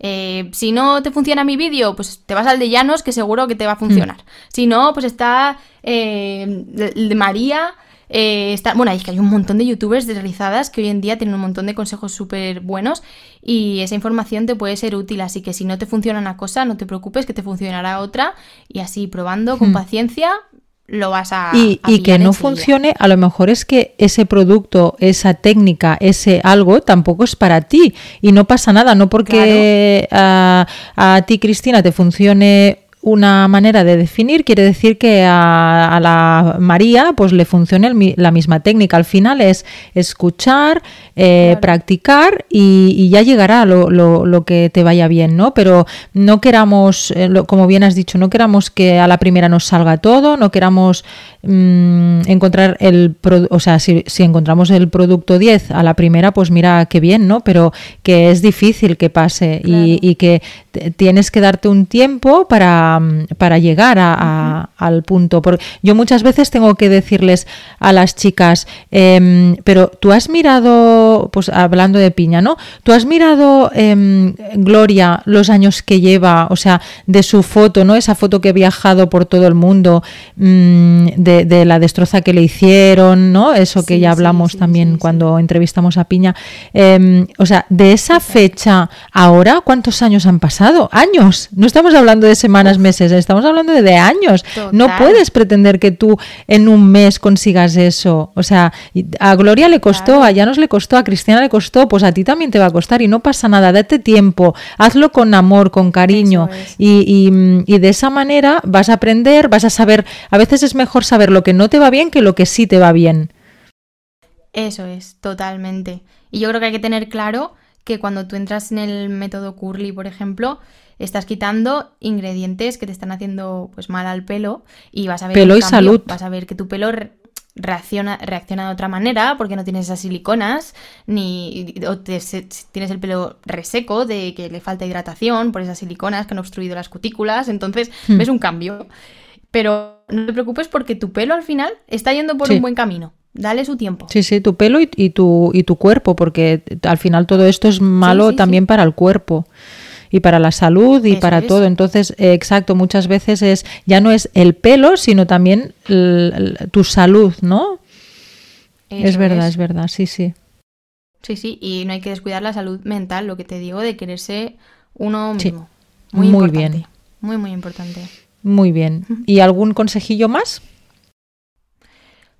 Eh, si no te funciona mi vídeo, pues te vas al de Llanos, que seguro que te va a funcionar. Si no, pues está eh, el de María. Eh, está, bueno, es que hay un montón de youtubers deslizadas que hoy en día tienen un montón de consejos súper buenos y esa información te puede ser útil. Así que si no te funciona una cosa, no te preocupes, que te funcionará otra. Y así probando con Hmm. paciencia, lo vas a. y, a y que no enseguida. funcione, a lo mejor es que ese producto, esa técnica, ese algo tampoco es para ti y no pasa nada, no porque a, a ti Cristina te funcione una manera de definir quiere decir que a, a la María pues le funcione el la misma técnica. Al final es escuchar, eh, Claro. practicar y, y ya llegará lo, lo- lo que te vaya bien, ¿no? Pero no queramos, eh, lo- como bien has dicho, no queramos que a la primera nos salga todo, no queramos mm, encontrar el, pro- o sea, si, si encontramos el producto 10 a la primera, pues mira qué bien, ¿no? Pero que es difícil que pase y, Claro. y que tienes que darte un tiempo para, para llegar a- a- al punto. Porque yo muchas veces tengo que decirles a las chicas, em, pero tú has mirado, pues hablando de piña, ¿no? Tú has mirado, em, Gloria, los años que lleva, o sea, de su foto, ¿no? Esa foto que ha viajado por todo el mundo, mm, de, de la destroza que le hicieron, ¿no? Eso que ya hablamos sí, también sí, cuando entrevistamos a Piña. Em, o sea, de esa fecha ahora, ¿cuántos años han pasado? Años. No estamos hablando de semanas, meses, estamos hablando de, de años. No puedes pretender que tú en un mes consigas eso. O sea, a Gloria le costó, Claro. a Llanos le costó, a Cristina le costó, pues a ti también te va a costar y no pasa nada. Date tiempo, hazlo con amor, con cariño Eso es. y, y, mm, y de esa manera vas a aprender, vas a saber. A veces es mejor saber lo que no te va bien que lo que sí te va bien. Eso es, totalmente. Y yo creo que hay que tener claro que cuando tú entras en el método Curly, por ejemplo, estás quitando ingredientes que te están haciendo pues mal al pelo y vas a ver Pelo un y cambio. salud. Vas a ver que tu pelo re- reacciona, reacciona de otra manera porque no tienes esas siliconas ni o te- se- tienes el pelo reseco de que le falta hidratación por esas siliconas que han obstruido las cutículas, entonces Hmm. ves un cambio. Pero no te preocupes porque tu pelo al final está yendo por Sí. un buen camino. Dale su tiempo. Sí, sí, tu pelo y, y tu, y tu cuerpo, porque al final todo esto es malo sí, también para el cuerpo y para la salud y Eso para es. todo. Entonces, eh, exacto, muchas veces es ya no es el pelo, sino también tu salud, ¿no? es verdad, es. verdad, sí, sí. Sí, sí, y no hay que descuidar la salud mental, lo que te digo de quererse uno Sí, mismo. Muy, muy importante. bien. Muy, muy importante. Muy bien. ¿Y algún consejillo más?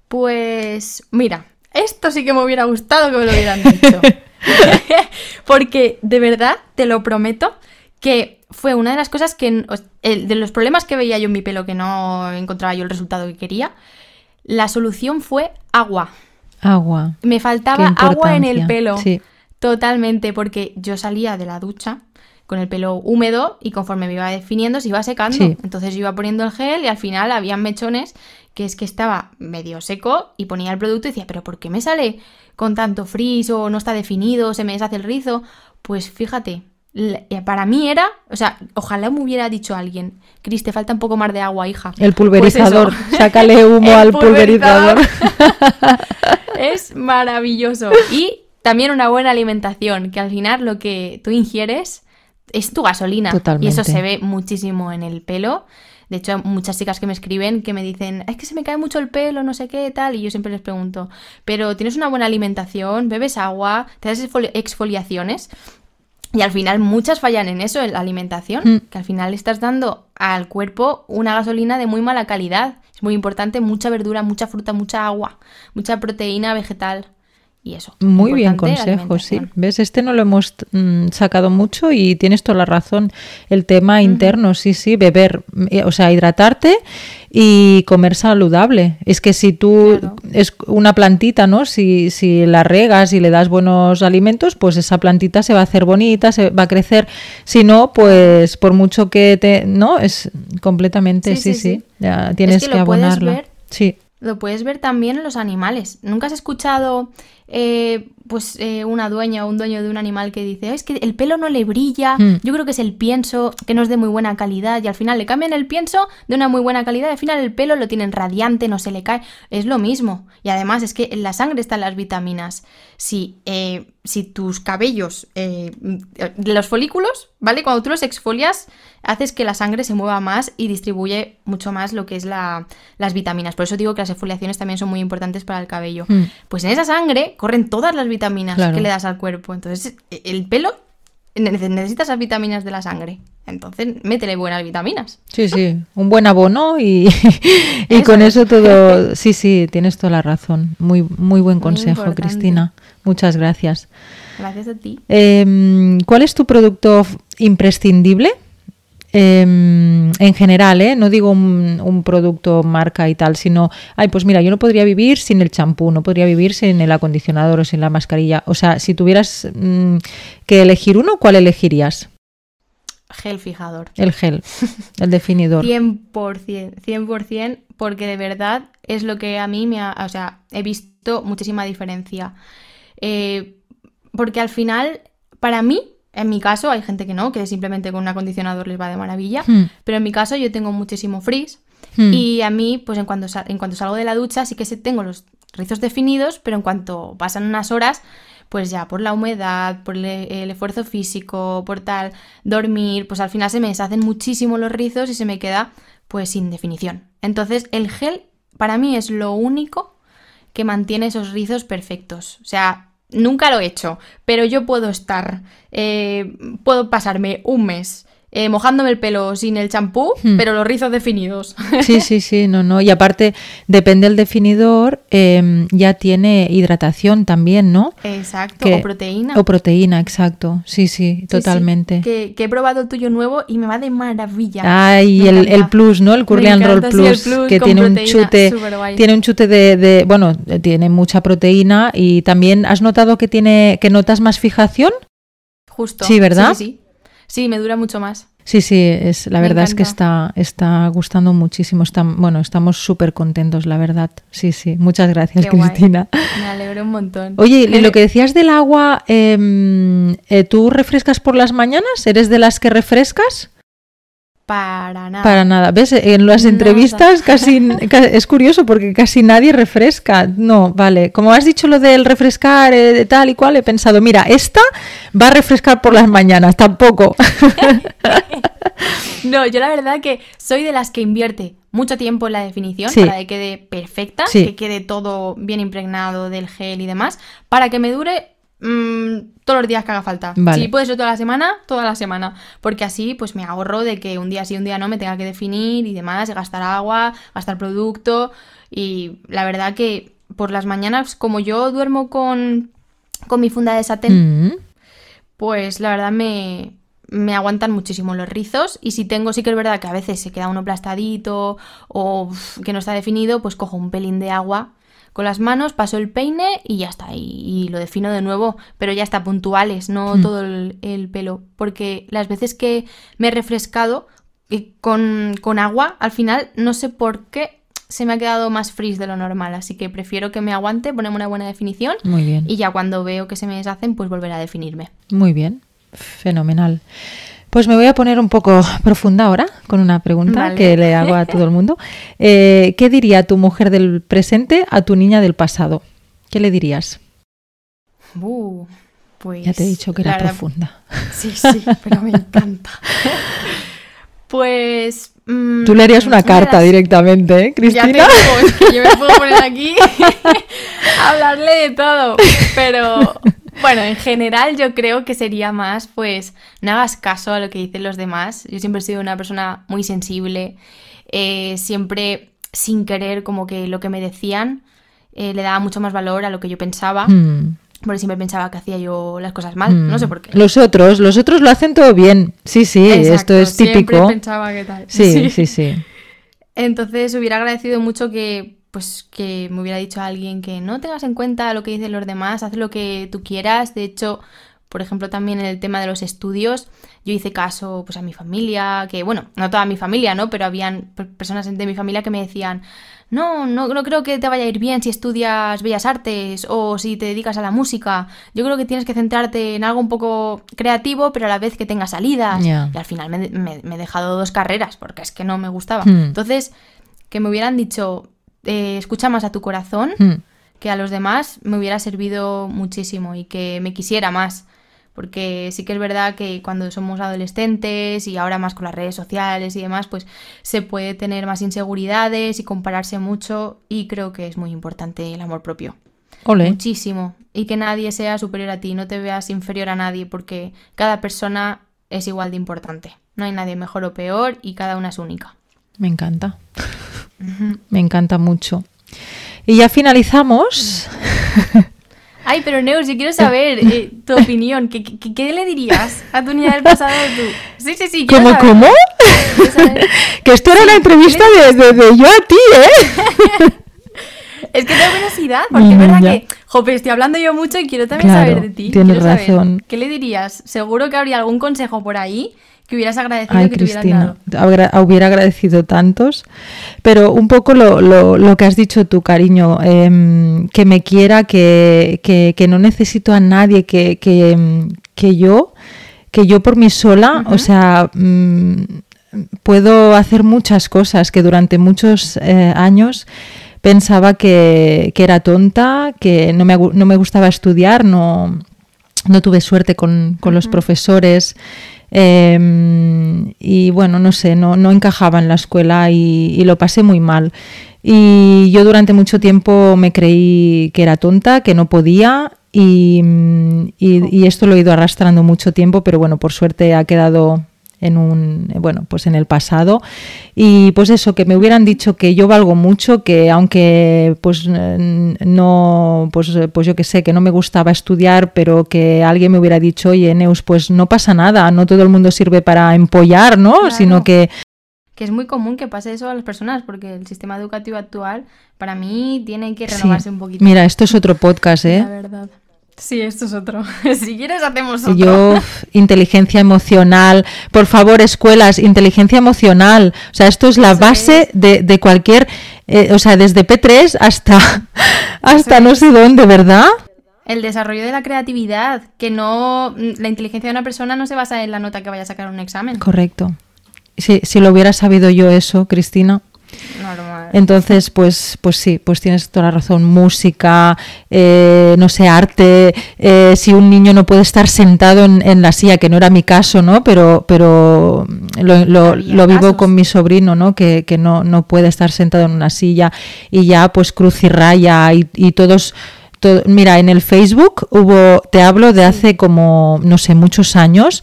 Pues mira, esto sí que me hubiera gustado que me lo hubieran dicho. [laughs] [laughs] Porque de verdad, te lo prometo, que fue una de las cosas que, de los problemas que veía yo en mi pelo, que no encontraba yo el resultado que quería, la solución fue agua. Agua. Me faltaba agua en el pelo. Sí. Totalmente, porque yo salía de la ducha con el pelo húmedo y conforme me iba definiendo se iba secando. Sí. Entonces yo iba poniendo el gel y al final había mechones que es que estaba medio seco y ponía el producto y decía, pero ¿por qué me sale con tanto frizz o no está definido, se me deshace el rizo? Pues fíjate, eh, para mí era, o sea, ojalá me hubiera dicho alguien, Cris, te falta un poco más de agua, hija. El Pues pulverizador. [laughs] Sácale humo al pulverizador. [laughs] es maravilloso. Y también una buena alimentación, que al final lo que tú ingieres es tu gasolina. Totalmente. Y eso se ve muchísimo en el pelo. De hecho, hay muchas chicas que me escriben que me dicen, es que se me cae mucho el pelo, no sé qué, tal. Y yo siempre les pregunto, pero ¿tienes una buena alimentación? ¿Bebes agua? ¿Te das exfoli- exfoliaciones? Y al final muchas fallan en eso, en la alimentación, Mm. que al final estás dando al cuerpo una gasolina de muy mala calidad. Es muy importante, mucha verdura, mucha fruta, mucha agua, mucha proteína vegetal y eso. Muy bien consejo, sí. ¿Ves? Este no lo hemos mm, sacado mucho y tienes toda la razón. El tema interno, sí, sí, beber, eh, o sea, hidratarte y comer saludable. Es que si tú Claro. es una plantita, ¿no? Si, si la regas y le das buenos alimentos, pues esa plantita se va a hacer bonita, se va a crecer. Si no, pues por mucho que te, ¿no? Es completamente, sí, Sí, sí. sí, sí. Ya tienes que que, abonarla. Sí. Lo puedes ver también en los animales. ¿Nunca has escuchado eh, pues eh, una dueña o un dueño de un animal que dice, es que el pelo no le brilla, Mm. yo creo que es el pienso, que no es de muy buena calidad, y al final le cambian el pienso de una muy buena calidad, y al final el pelo lo tienen radiante, no se le cae, es lo mismo. Y además es que en la sangre están las vitaminas. Si, eh, si tus cabellos, eh, los folículos, ¿vale? Cuando tú los exfolias, haces que la sangre se mueva más y distribuye mucho más lo que es la, las vitaminas. Por eso digo que las exfoliaciones también son muy importantes para el cabello. Mm. Pues en esa sangre corren todas las vitaminas Claro. que le das al cuerpo. Entonces, e- el pelo ne- necesita esas vitaminas de la sangre. Entonces, métele buenas vitaminas. Sí, sí, un buen abono y, [laughs] y Eso con es. eso todo. [laughs] Sí, sí, tienes toda la razón. Muy, muy buen consejo. Cristina. Muchas gracias. Gracias a ti. Em, ¿Cuál es tu producto imprescindible? Em, en general, ¿eh? no digo un, un producto marca y tal, sino, ay, pues mira, yo no podría vivir sin el champú, no podría vivir sin el acondicionador o sin la mascarilla. O sea, si tuvieras mm, que elegir uno, ¿cuál elegirías? Gel fijador. El gel, el definidor. [laughs] 100%, 100%, porque de verdad es lo que a mí me ha... O sea, he visto muchísima diferencia. Eh, porque al final, para mí, en mi caso, hay gente que no, que simplemente con un acondicionador les va de maravilla. Hmm, Pero en mi caso yo tengo muchísimo frizz. hmm. Y a mí, pues en cuanto, en cuanto salgo de la ducha, sí que tengo los rizos definidos, pero en cuanto pasan unas horas, pues ya por la humedad, por le- el esfuerzo físico, por tal, dormir, pues al final se me deshacen muchísimo los rizos y se me queda pues sin definición. Entonces el gel para mí es lo único que mantiene esos rizos perfectos. O sea, nunca lo he hecho, pero yo puedo estar, eh, puedo pasarme un mes eh, mojándome el pelo sin el champú, Hmm. pero los rizos definidos. Sí, [laughs] sí, sí, no, no. Y aparte, depende del definidor, em, ya tiene hidratación también, ¿no? Exacto, Que- o proteína. O proteína, exacto. Sí, sí, Sí, sí, totalmente. que, que he probado el tuyo nuevo y me va de maravilla. Ay, el, el plus, ¿no? El Curly and Roll encanta, sí, Plus, plus que tiene un chute, tiene un chute de, de- bueno, eh, tiene mucha proteína y también has notado que tiene, que notas más fijación. Justo. Sí, ¿verdad? Sí, sí, sí. Me dura mucho más. Sí, sí, es la Me verdad es que está, está gustando muchísimo. Está, bueno, estamos súper contentos, la verdad. Sí, sí. Muchas gracias, Qué guay. Cristina. Me alegro un montón. Oye, lo [laughs] que decías del agua, em, eh, ¿tú refrescas por las mañanas? ¿Eres de las que refrescas? Para nada. Para nada. ¿Ves? En las Nada. entrevistas [laughs] casi ca- es curioso porque casi nadie refresca. No, vale. Como has dicho lo del refrescar eh, de tal y cual, he pensado, mira, esta va a refrescar por las mañanas, tampoco. [laughs] No, yo la verdad que soy de las que invierte mucho tiempo en la definición Sí. para que quede perfecta, Sí. que quede todo bien impregnado del gel y demás, para que me dure mm, todos los días que haga falta. Vale. Si puede ser toda la semana, toda la semana, porque así pues me ahorro de que un día sí, un día no me tenga que definir y demás, gastar agua, gastar producto y la verdad que por las mañanas como yo duermo con con mi funda de satén, Mm, pues la verdad me, me aguantan muchísimo los rizos y si tengo, sí que es verdad que a veces se queda uno aplastadito o uf, que no está definido, pues cojo un pelín de agua con las manos, paso el peine y ya está, y, y lo defino de nuevo, pero ya está puntuales, no Mm. todo el, el pelo, porque las veces que me he refrescado eh, con, con agua, al final no sé por qué se me ha quedado más frizz de lo normal, así que prefiero que me aguante, ponerme una buena definición muy bien. y ya cuando veo que se me deshacen, pues volver a definirme. Muy bien. Fenomenal. Pues me voy a poner un poco profunda ahora con una pregunta Vale. que le hago a todo el mundo. [laughs] Eh, ¿Qué diría tu mujer del presente a tu niña del pasado? ¿Qué le dirías? Uh, pues. Ya te he dicho que era verdad- profunda. [laughs] Sí, sí, pero me encanta. [laughs] Pues. mm, Tú le harías una carta directamente, ¿eh, Ya te Cristina? digo, es que yo me puedo poner aquí a hablarle de todo. Pero bueno, en general yo creo que sería más, pues, no hagas caso a lo que dicen los demás. Yo siempre he sido una persona muy sensible, eh, siempre sin querer como que lo que me decían eh, le daba mucho más valor a lo que yo pensaba. Mm, Porque siempre pensaba que hacía yo las cosas mal, mm. no sé por qué. Los otros, los otros lo hacen todo bien. Sí, sí, Exacto, esto es Siempre típico. pensaba que tal. Sí, [laughs] sí, sí. Entonces hubiera agradecido mucho que pues que me hubiera dicho a alguien que no tengas en cuenta lo que dicen los demás, haz lo que tú quieras. De hecho, por ejemplo, también en el tema de los estudios, yo hice caso pues a mi familia, que bueno, no toda mi familia, ¿no? Pero habían personas de mi familia que me decían, no, no, no creo que te vaya a ir bien si estudias bellas artes o si te dedicas a la música. Yo creo que tienes que centrarte en algo un poco creativo, pero a la vez que tenga salidas. Y al final me, he dejado dos carreras porque es que no me gustaba. Hmm. Entonces, que me hubieran dicho, eh, escucha más a tu corazón, hmm. que a los demás me hubiera servido muchísimo y que me quisiera más porque sí que es verdad que cuando somos adolescentes y ahora más con las redes sociales y demás, pues se puede tener más inseguridades y compararse mucho y creo que es muy importante el amor propio. Muchísimo. Y que nadie sea superior a ti, no te veas inferior a nadie porque cada persona es igual de importante. No hay nadie mejor o peor y cada una es única. Me encanta. Me encanta mucho. Y ya finalizamos. [laughs] Ay, pero Neus, yo quiero saber eh, tu [laughs] opinión. ¿Qué, ¿Qué, le dirías a tu niña del pasado tú? Sí, sí, sí. ¿Cómo, cómo? [laughs] que esto era una entrevista de, de, yo a ti, ¿eh? es que tengo curiosidad, porque es verdad que, jope, estoy hablando yo mucho y quiero también saber de ti. Tienes razón. ¿Qué le dirías? Seguro que habría algún consejo por ahí que hubieras agradecido Ay, que Cristina, hubiera agradecido tantos, pero un poco lo, lo, lo que has dicho tú, cariño, em, que me quiera, que, que, no necesito a nadie, que, que, yo, que yo por mí sola, o sea, mm, puedo hacer muchas cosas que durante muchos eh, años pensaba que, que, era tonta, que no me, no me gustaba estudiar, no, no tuve suerte con, con los profesores. Em, y bueno, no sé, no, no, encajaba en la escuela y, lo pasé muy mal. Y yo durante mucho tiempo me creí que era tonta, que no podía y, y, esto lo he ido arrastrando mucho tiempo, pero bueno, por suerte ha quedado en un bueno pues en el pasado y pues eso que me hubieran dicho que yo valgo mucho que aunque pues no pues pues yo que sé que no me gustaba estudiar pero que alguien me hubiera dicho oye Neus pues no pasa nada no todo el mundo sirve para empollar no sino que que es muy común que pase eso a las personas, porque el sistema educativo actual, para mí, tiene que renovarse un poquito. Mira, esto es otro podcast, ¿eh? La verdad. Sí, esto es otro. [laughs] si quieres hacemos otro. Yo, inteligencia emocional. Por favor, escuelas, inteligencia emocional. O sea, esto es la base De, cualquier... Eh, o sea, desde P3 hasta, [laughs] hasta no sé dónde, ¿verdad? El desarrollo de la creatividad, que no... La inteligencia de una persona no se basa en la nota que vaya a sacar un examen. Correcto. Si, si lo hubiera sabido yo eso, Cristina. Entonces, pues, pues sí, pues tienes toda la razón. Música, eh, no sé, arte. Eh, si un niño no puede estar sentado en, la silla, que no era mi caso, ¿no? Pero, pero lo, vivo con mi sobrino, ¿no? Que, no, no puede estar sentado en una silla y ya, pues cruz y raya y, todos. mira, en el Facebook hubo, te hablo de hace como, no sé, muchos años.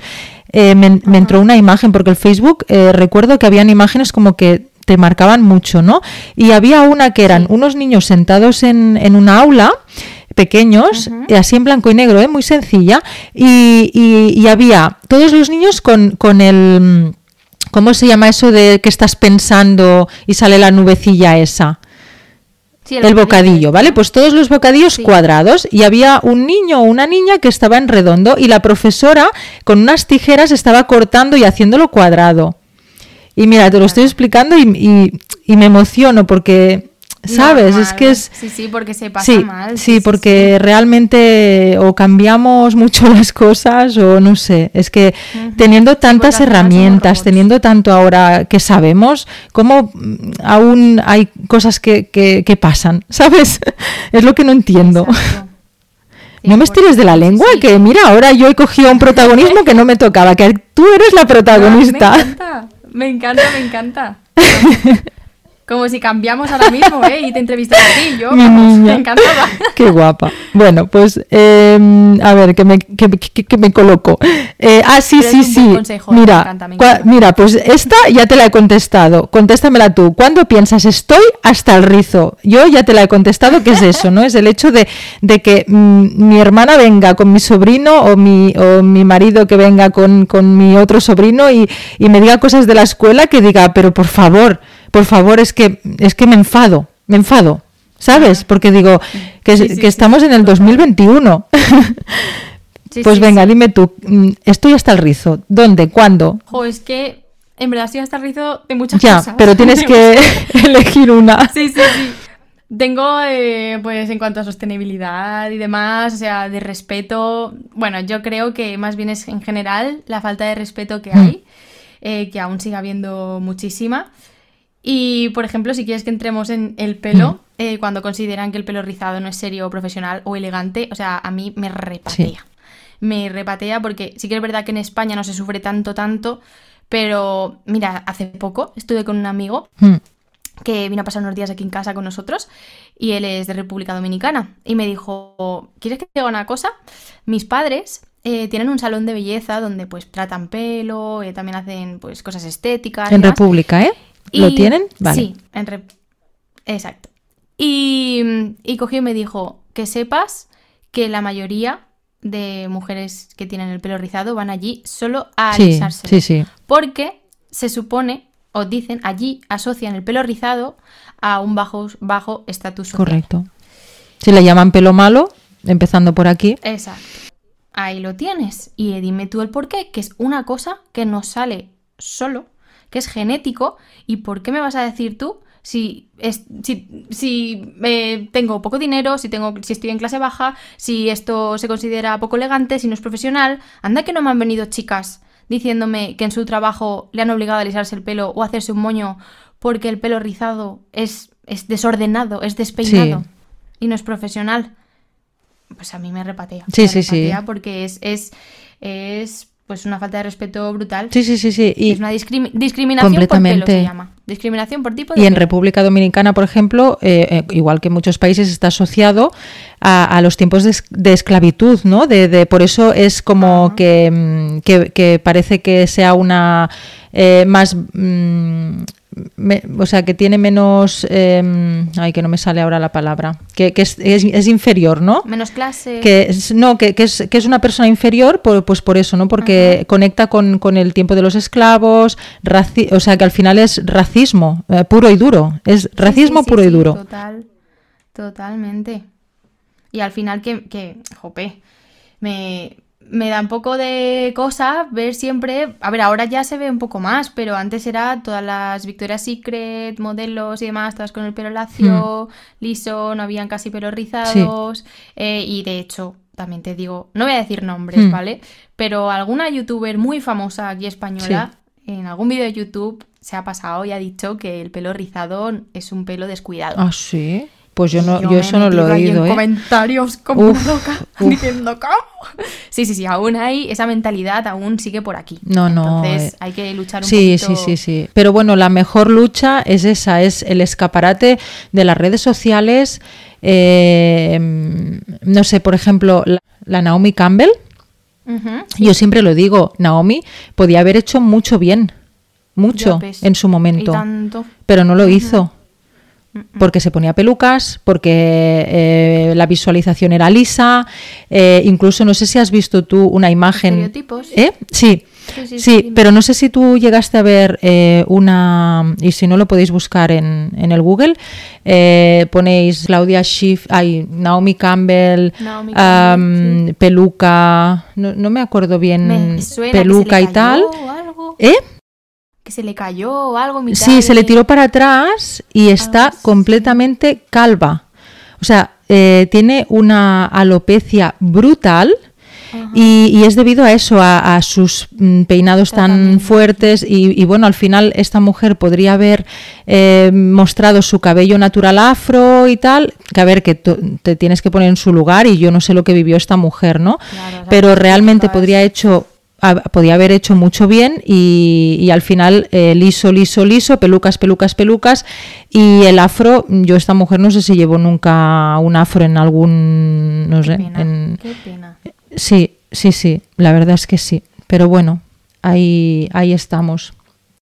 Eh, me, entró una imagen, porque el Facebook, recuerdo que habían imágenes como que te marcaban mucho, ¿no? Y había una que eran unos niños sentados en, en una aula pequeños, así en blanco y negro, ¿eh? muy sencilla, y, y, había todos los niños con, con el... ¿Cómo se llama eso de que estás pensando y sale la nubecilla esa? el, bocadillo, ¿vale? Pues todos los bocadillos cuadrados y había un niño o una niña que estaba en redondo y la profesora con unas tijeras estaba cortando y haciéndolo cuadrado. Y mira, te lo estoy explicando y, y, me emociono porque, ¿sabes? Es que es... Sí, sí, porque se pasa mal. Sí, porque realmente o cambiamos mucho [laughs] las cosas o no sé. Es que teniendo tantas herramientas, teniendo tanto ahora que sabemos, ¿cómo aún hay cosas que, que, pasan? [laughs] ¿Sabes? es lo que no entiendo. [laughs] no me estires de la lengua, que mira, ahora yo he cogido un protagonismo que no me tocaba, que tú eres la protagonista. Me encanta, me encanta. [laughs] Como si cambiamos ahora mismo, ¿eh? Y te entrevistas a ti, yo. [laughs] Me encantaba. [laughs] Qué guapa. Bueno, pues, em, a ver, que me, que, que, me coloco. Eh, ah, sí, sí, sí. mira, mira, pues esta ya te la he contestado. Contéstamela tú. ¿Cuándo piensas estoy hasta el rizo? Yo ya te la he contestado, ¿qué es eso? ¿No? Es el hecho de, de que mm, mi hermana venga con mi sobrino o mi, o mi marido que venga con, con mi otro sobrino y, y me diga cosas de la escuela que diga, pero por favor por favor, es que, es que me enfado, me enfado, ¿sabes? Porque digo que, que estamos en el 2021. [laughs] [laughs] Sí, pues venga, dime tú, mm, estoy hasta el rizo. ¿Dónde? ¿Cuándo? Jo, es que en verdad estoy hasta el rizo de muchas Ya, cosas. pero tienes [laughs] que elegir una. Sí, sí, sí. Tengo, eh, pues, en cuanto a sostenibilidad y demás, o sea, de respeto. Bueno, yo creo que más bien es en general la falta de respeto que hay, eh, que aún sigue habiendo muchísima. Y, por ejemplo, si quieres que entremos en el pelo, eh, cuando consideran que el pelo rizado no es serio, profesional o elegante, o sea, a mí me repatea. Sí. Me repatea porque sí que es verdad que en España no se sufre tanto, tanto, pero mira, hace poco estuve con un amigo Mm, que vino a pasar unos días aquí en casa con nosotros y él es de República Dominicana y me dijo, ¿quieres que te diga una cosa? Mis padres eh, tienen un salón de belleza donde pues tratan pelo, eh, también hacen pues cosas estéticas. En. República, ¿eh? ¿Lo tienen? Vale. Sí, en Exacto. Y, y cogió y me dijo que sepas que la mayoría de mujeres que tienen el pelo rizado van allí solo a Sí, sí, sí. Porque se supone, o dicen, allí asocian el pelo rizado a un bajo bajo estatus social. Correcto. Si le llaman pelo malo, empezando por aquí. Exacto. Ahí lo tienes. Y dime tú el por qué, que es una cosa que nos sale solo, que es genético. ¿Y por qué me vas a decir tú si, es, si, si eh, tengo poco dinero, si, tengo, si estoy en clase baja, si esto se considera poco elegante, si no es profesional? Anda que no me han venido chicas diciéndome que en su trabajo le han obligado a alisarse el pelo o a hacerse un moño porque el pelo rizado es, es desordenado, es despeinado Sí. y no es profesional pues a mí me repatea. Sí, me sí, sí. repatea Porque es, es, es pues una falta de respeto brutal. Sí, sí, sí, sí. Y, es una discrimi- discriminación por pelo Completamente. se llama. Discriminación por tipo de y en pelo. República Dominicana, por ejemplo, eh, eh, igual que en muchos países, está asociado a, a los tiempos de, es- de esclavitud, ¿no? De, de- por eso es como que, mm, que, que parece que sea una eh, más... mm, me- o sea, que tiene menos... eh, ay, que no me sale ahora la palabra. Que, que es, es- es inferior, ¿no? Menos clase. Que es, no, que, que es, que es una persona inferior, por- pues por eso, ¿no? Porque Ajá. conecta con, con el tiempo de los esclavos, raci- o sea que al final es racismo eh, puro y duro. Es racismo sí, sí, puro y duro. Total, totalmente. Y al final que, que jope, me, me da un poco de cosa ver siempre, a ver, ahora ya se ve un poco más, pero antes era todas las Victoria's Secret, modelos y demás, todas con el pelo lacio, Hmm. liso, no habían casi pelos rizados, eh, y de hecho, también te digo, no voy a decir nombres, Hmm. ¿vale? Pero alguna youtuber muy famosa aquí española, en algún vídeo de YouTube, se ha pasado y ha dicho que el pelo rizado es un pelo descuidado. Ah, sí. Pues yo no, yo eso no lo he oído, en ¿eh? comentarios como Uf, loca, [laughs] uf. diciendo ¿cómo? Sí, sí, sí, aún hay esa mentalidad, aún sigue por aquí. No, no, Entonces eh, hay que luchar un Sí, poquito. sí, sí, sí. Pero bueno, la mejor lucha es esa, es el escaparate de las redes sociales. eh, no sé, por ejemplo, la, la Naomi Campbell, yo siempre lo digo, Naomi podía haber hecho mucho bien, mucho en su momento, pero no lo hizo. Porque se ponía pelucas, porque eh, la visualización era lisa, eh, incluso no sé si has visto tú una imagen. Estereotipos. ¿Eh? Sí, Sí, pero no sé si tú llegaste a ver eh, una, y si no lo podéis buscar en, en el Google, ponéis Claudia Schiff, ay, Naomi Campbell, Naomi peluca, no, no me acuerdo bien, Me peluca y tal. algo, ¿Eh? Que se le cayó o algo. mitad Sí, se le tiró para atrás y está Ah, sí. completamente calva. O sea, eh, tiene una alopecia brutal y, y es debido a eso, a, a sus mm, peinados tan fuertes y, y, bueno, al final esta mujer podría haber eh, mostrado su cabello natural afro y tal, que a ver, que te tienes que poner en su lugar y yo no sé lo que vivió esta mujer, ¿no? Claro, Pero realmente podría hecho ha- podía haber hecho mucho bien y, y al final eh, liso, liso, liso, pelucas, pelucas, pelucas y el afro, yo esta mujer no sé si llevó nunca un afro en algún, no Qué sé, pena, en, qué pena. sí, sí, sí, la verdad es que sí, pero bueno, ahí, ahí estamos.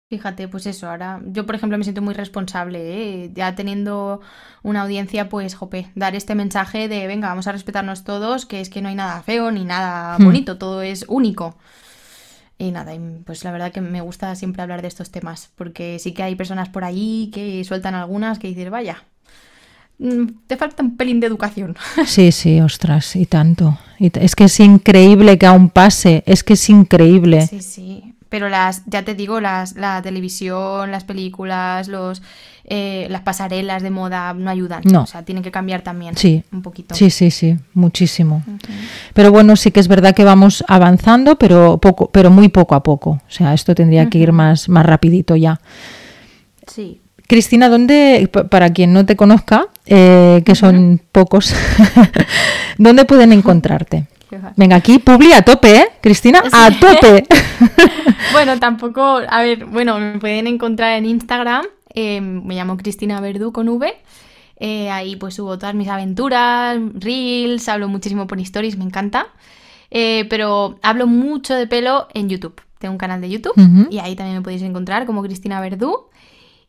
Fíjate, pues eso, ahora yo por ejemplo me siento muy responsable, ¿eh? ya teniendo una audiencia, pues jope, dar este mensaje de venga, vamos a respetarnos todos, que es que no hay nada feo ni nada Hmm. bonito, todo es único. Y nada, pues la verdad que me gusta siempre hablar de estos temas, porque sí que hay personas por allí que sueltan algunas que dices, vaya, mm, te falta un pelín de educación. [laughs] Sí, sí, ostras, y tanto. Y es que es increíble que aún pase, es que es increíble. Sí, sí. Pero las, ya te digo, las, la televisión, las películas, los eh, las pasarelas de moda no ayudan. No. O sea, tienen que cambiar también Sí. un poquito. Sí, sí, sí, muchísimo. Pero bueno, sí que es verdad que vamos avanzando, pero poco, pero muy poco a poco. O sea, esto tendría que ir más, más rapidito ya. Sí. Cristina, ¿dónde, pa- para quien no te conozca, eh, que son pocos, [laughs] ¿dónde pueden encontrarte? Venga, aquí, publi a tope, ¿eh? Cristina, a tope. [laughs] Bueno, tampoco, a ver, bueno, me pueden encontrar en Instagram, eh, me llamo Cristina Verdú con V, eh, ahí pues subo todas mis aventuras, reels, hablo muchísimo por stories, me encanta, Eh, pero hablo mucho de pelo en YouTube, tengo un canal de YouTube y ahí también me podéis encontrar como Cristina Verdú.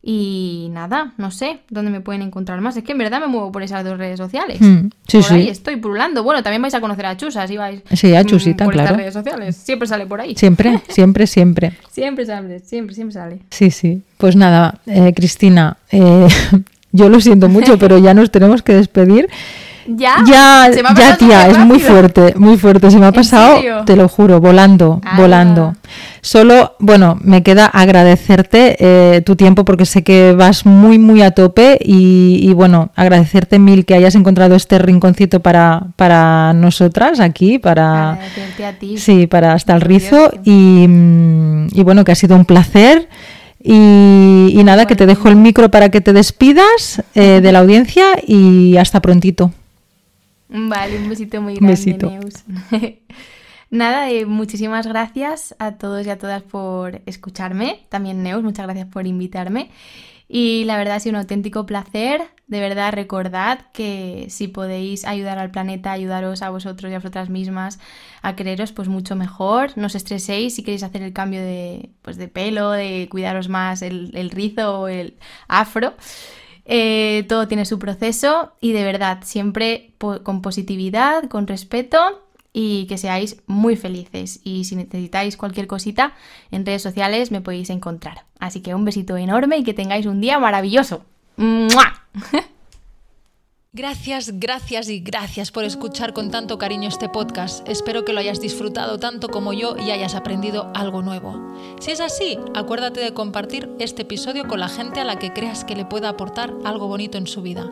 Y nada, no sé dónde me pueden encontrar más. Es que en verdad me muevo por esas dos redes sociales. Mm, sí, por ahí estoy pululando. Bueno, también vais a conocer a Chusa si vais Sí, a mm, Chusita, por claro. estas redes sociales. Siempre sale por ahí. Siempre, [laughs] siempre, siempre. Siempre sale, siempre, siempre sale. Sí, sí. Pues nada, eh, Cristina, eh, [laughs] yo lo siento mucho, [laughs] pero ya nos tenemos que despedir. ¿Ya? Ya, Se me ha ya tía, es muy fuerte, muy fuerte. Se me ha ¿En pasado, te lo juro, volando, Ah. volando. Solo, bueno, me queda agradecerte eh, tu tiempo porque sé que vas muy, muy a tope y, y, bueno, agradecerte mil que hayas encontrado este rinconcito para, para nosotras aquí, para... A ti. Sí, para hasta el rizo y, mm, y bueno, que ha sido un placer. Y, y nada, que te dejo el micro para que te despidas eh, de la [laughs] audiencia y hasta prontito. Vale, un besito muy grande, besito. Neus. [laughs] Nada, eh, muchísimas gracias a todos y a todas por escucharme. También Neus, muchas gracias por invitarme. Y la verdad ha sido un auténtico placer. De verdad, recordad que si podéis ayudar al planeta, ayudaros a vosotros y a vosotras mismas a quereros, pues mucho mejor. No os estreséis si queréis hacer el cambio de, pues de pelo, de cuidaros más el, el rizo o el afro. Eh, todo tiene su proceso y de verdad, siempre con positividad, con respeto y que seáis muy felices. Y si necesitáis cualquier cosita, en redes sociales me podéis encontrar. Así que un besito enorme y que tengáis un día maravilloso. ¡Mua! [laughs] Gracias, gracias y gracias por escuchar con tanto cariño este podcast. Espero que lo hayas disfrutado tanto como yo y hayas aprendido algo nuevo. Si es así, acuérdate de compartir este episodio con la gente a la que creas que le pueda aportar algo bonito en su vida.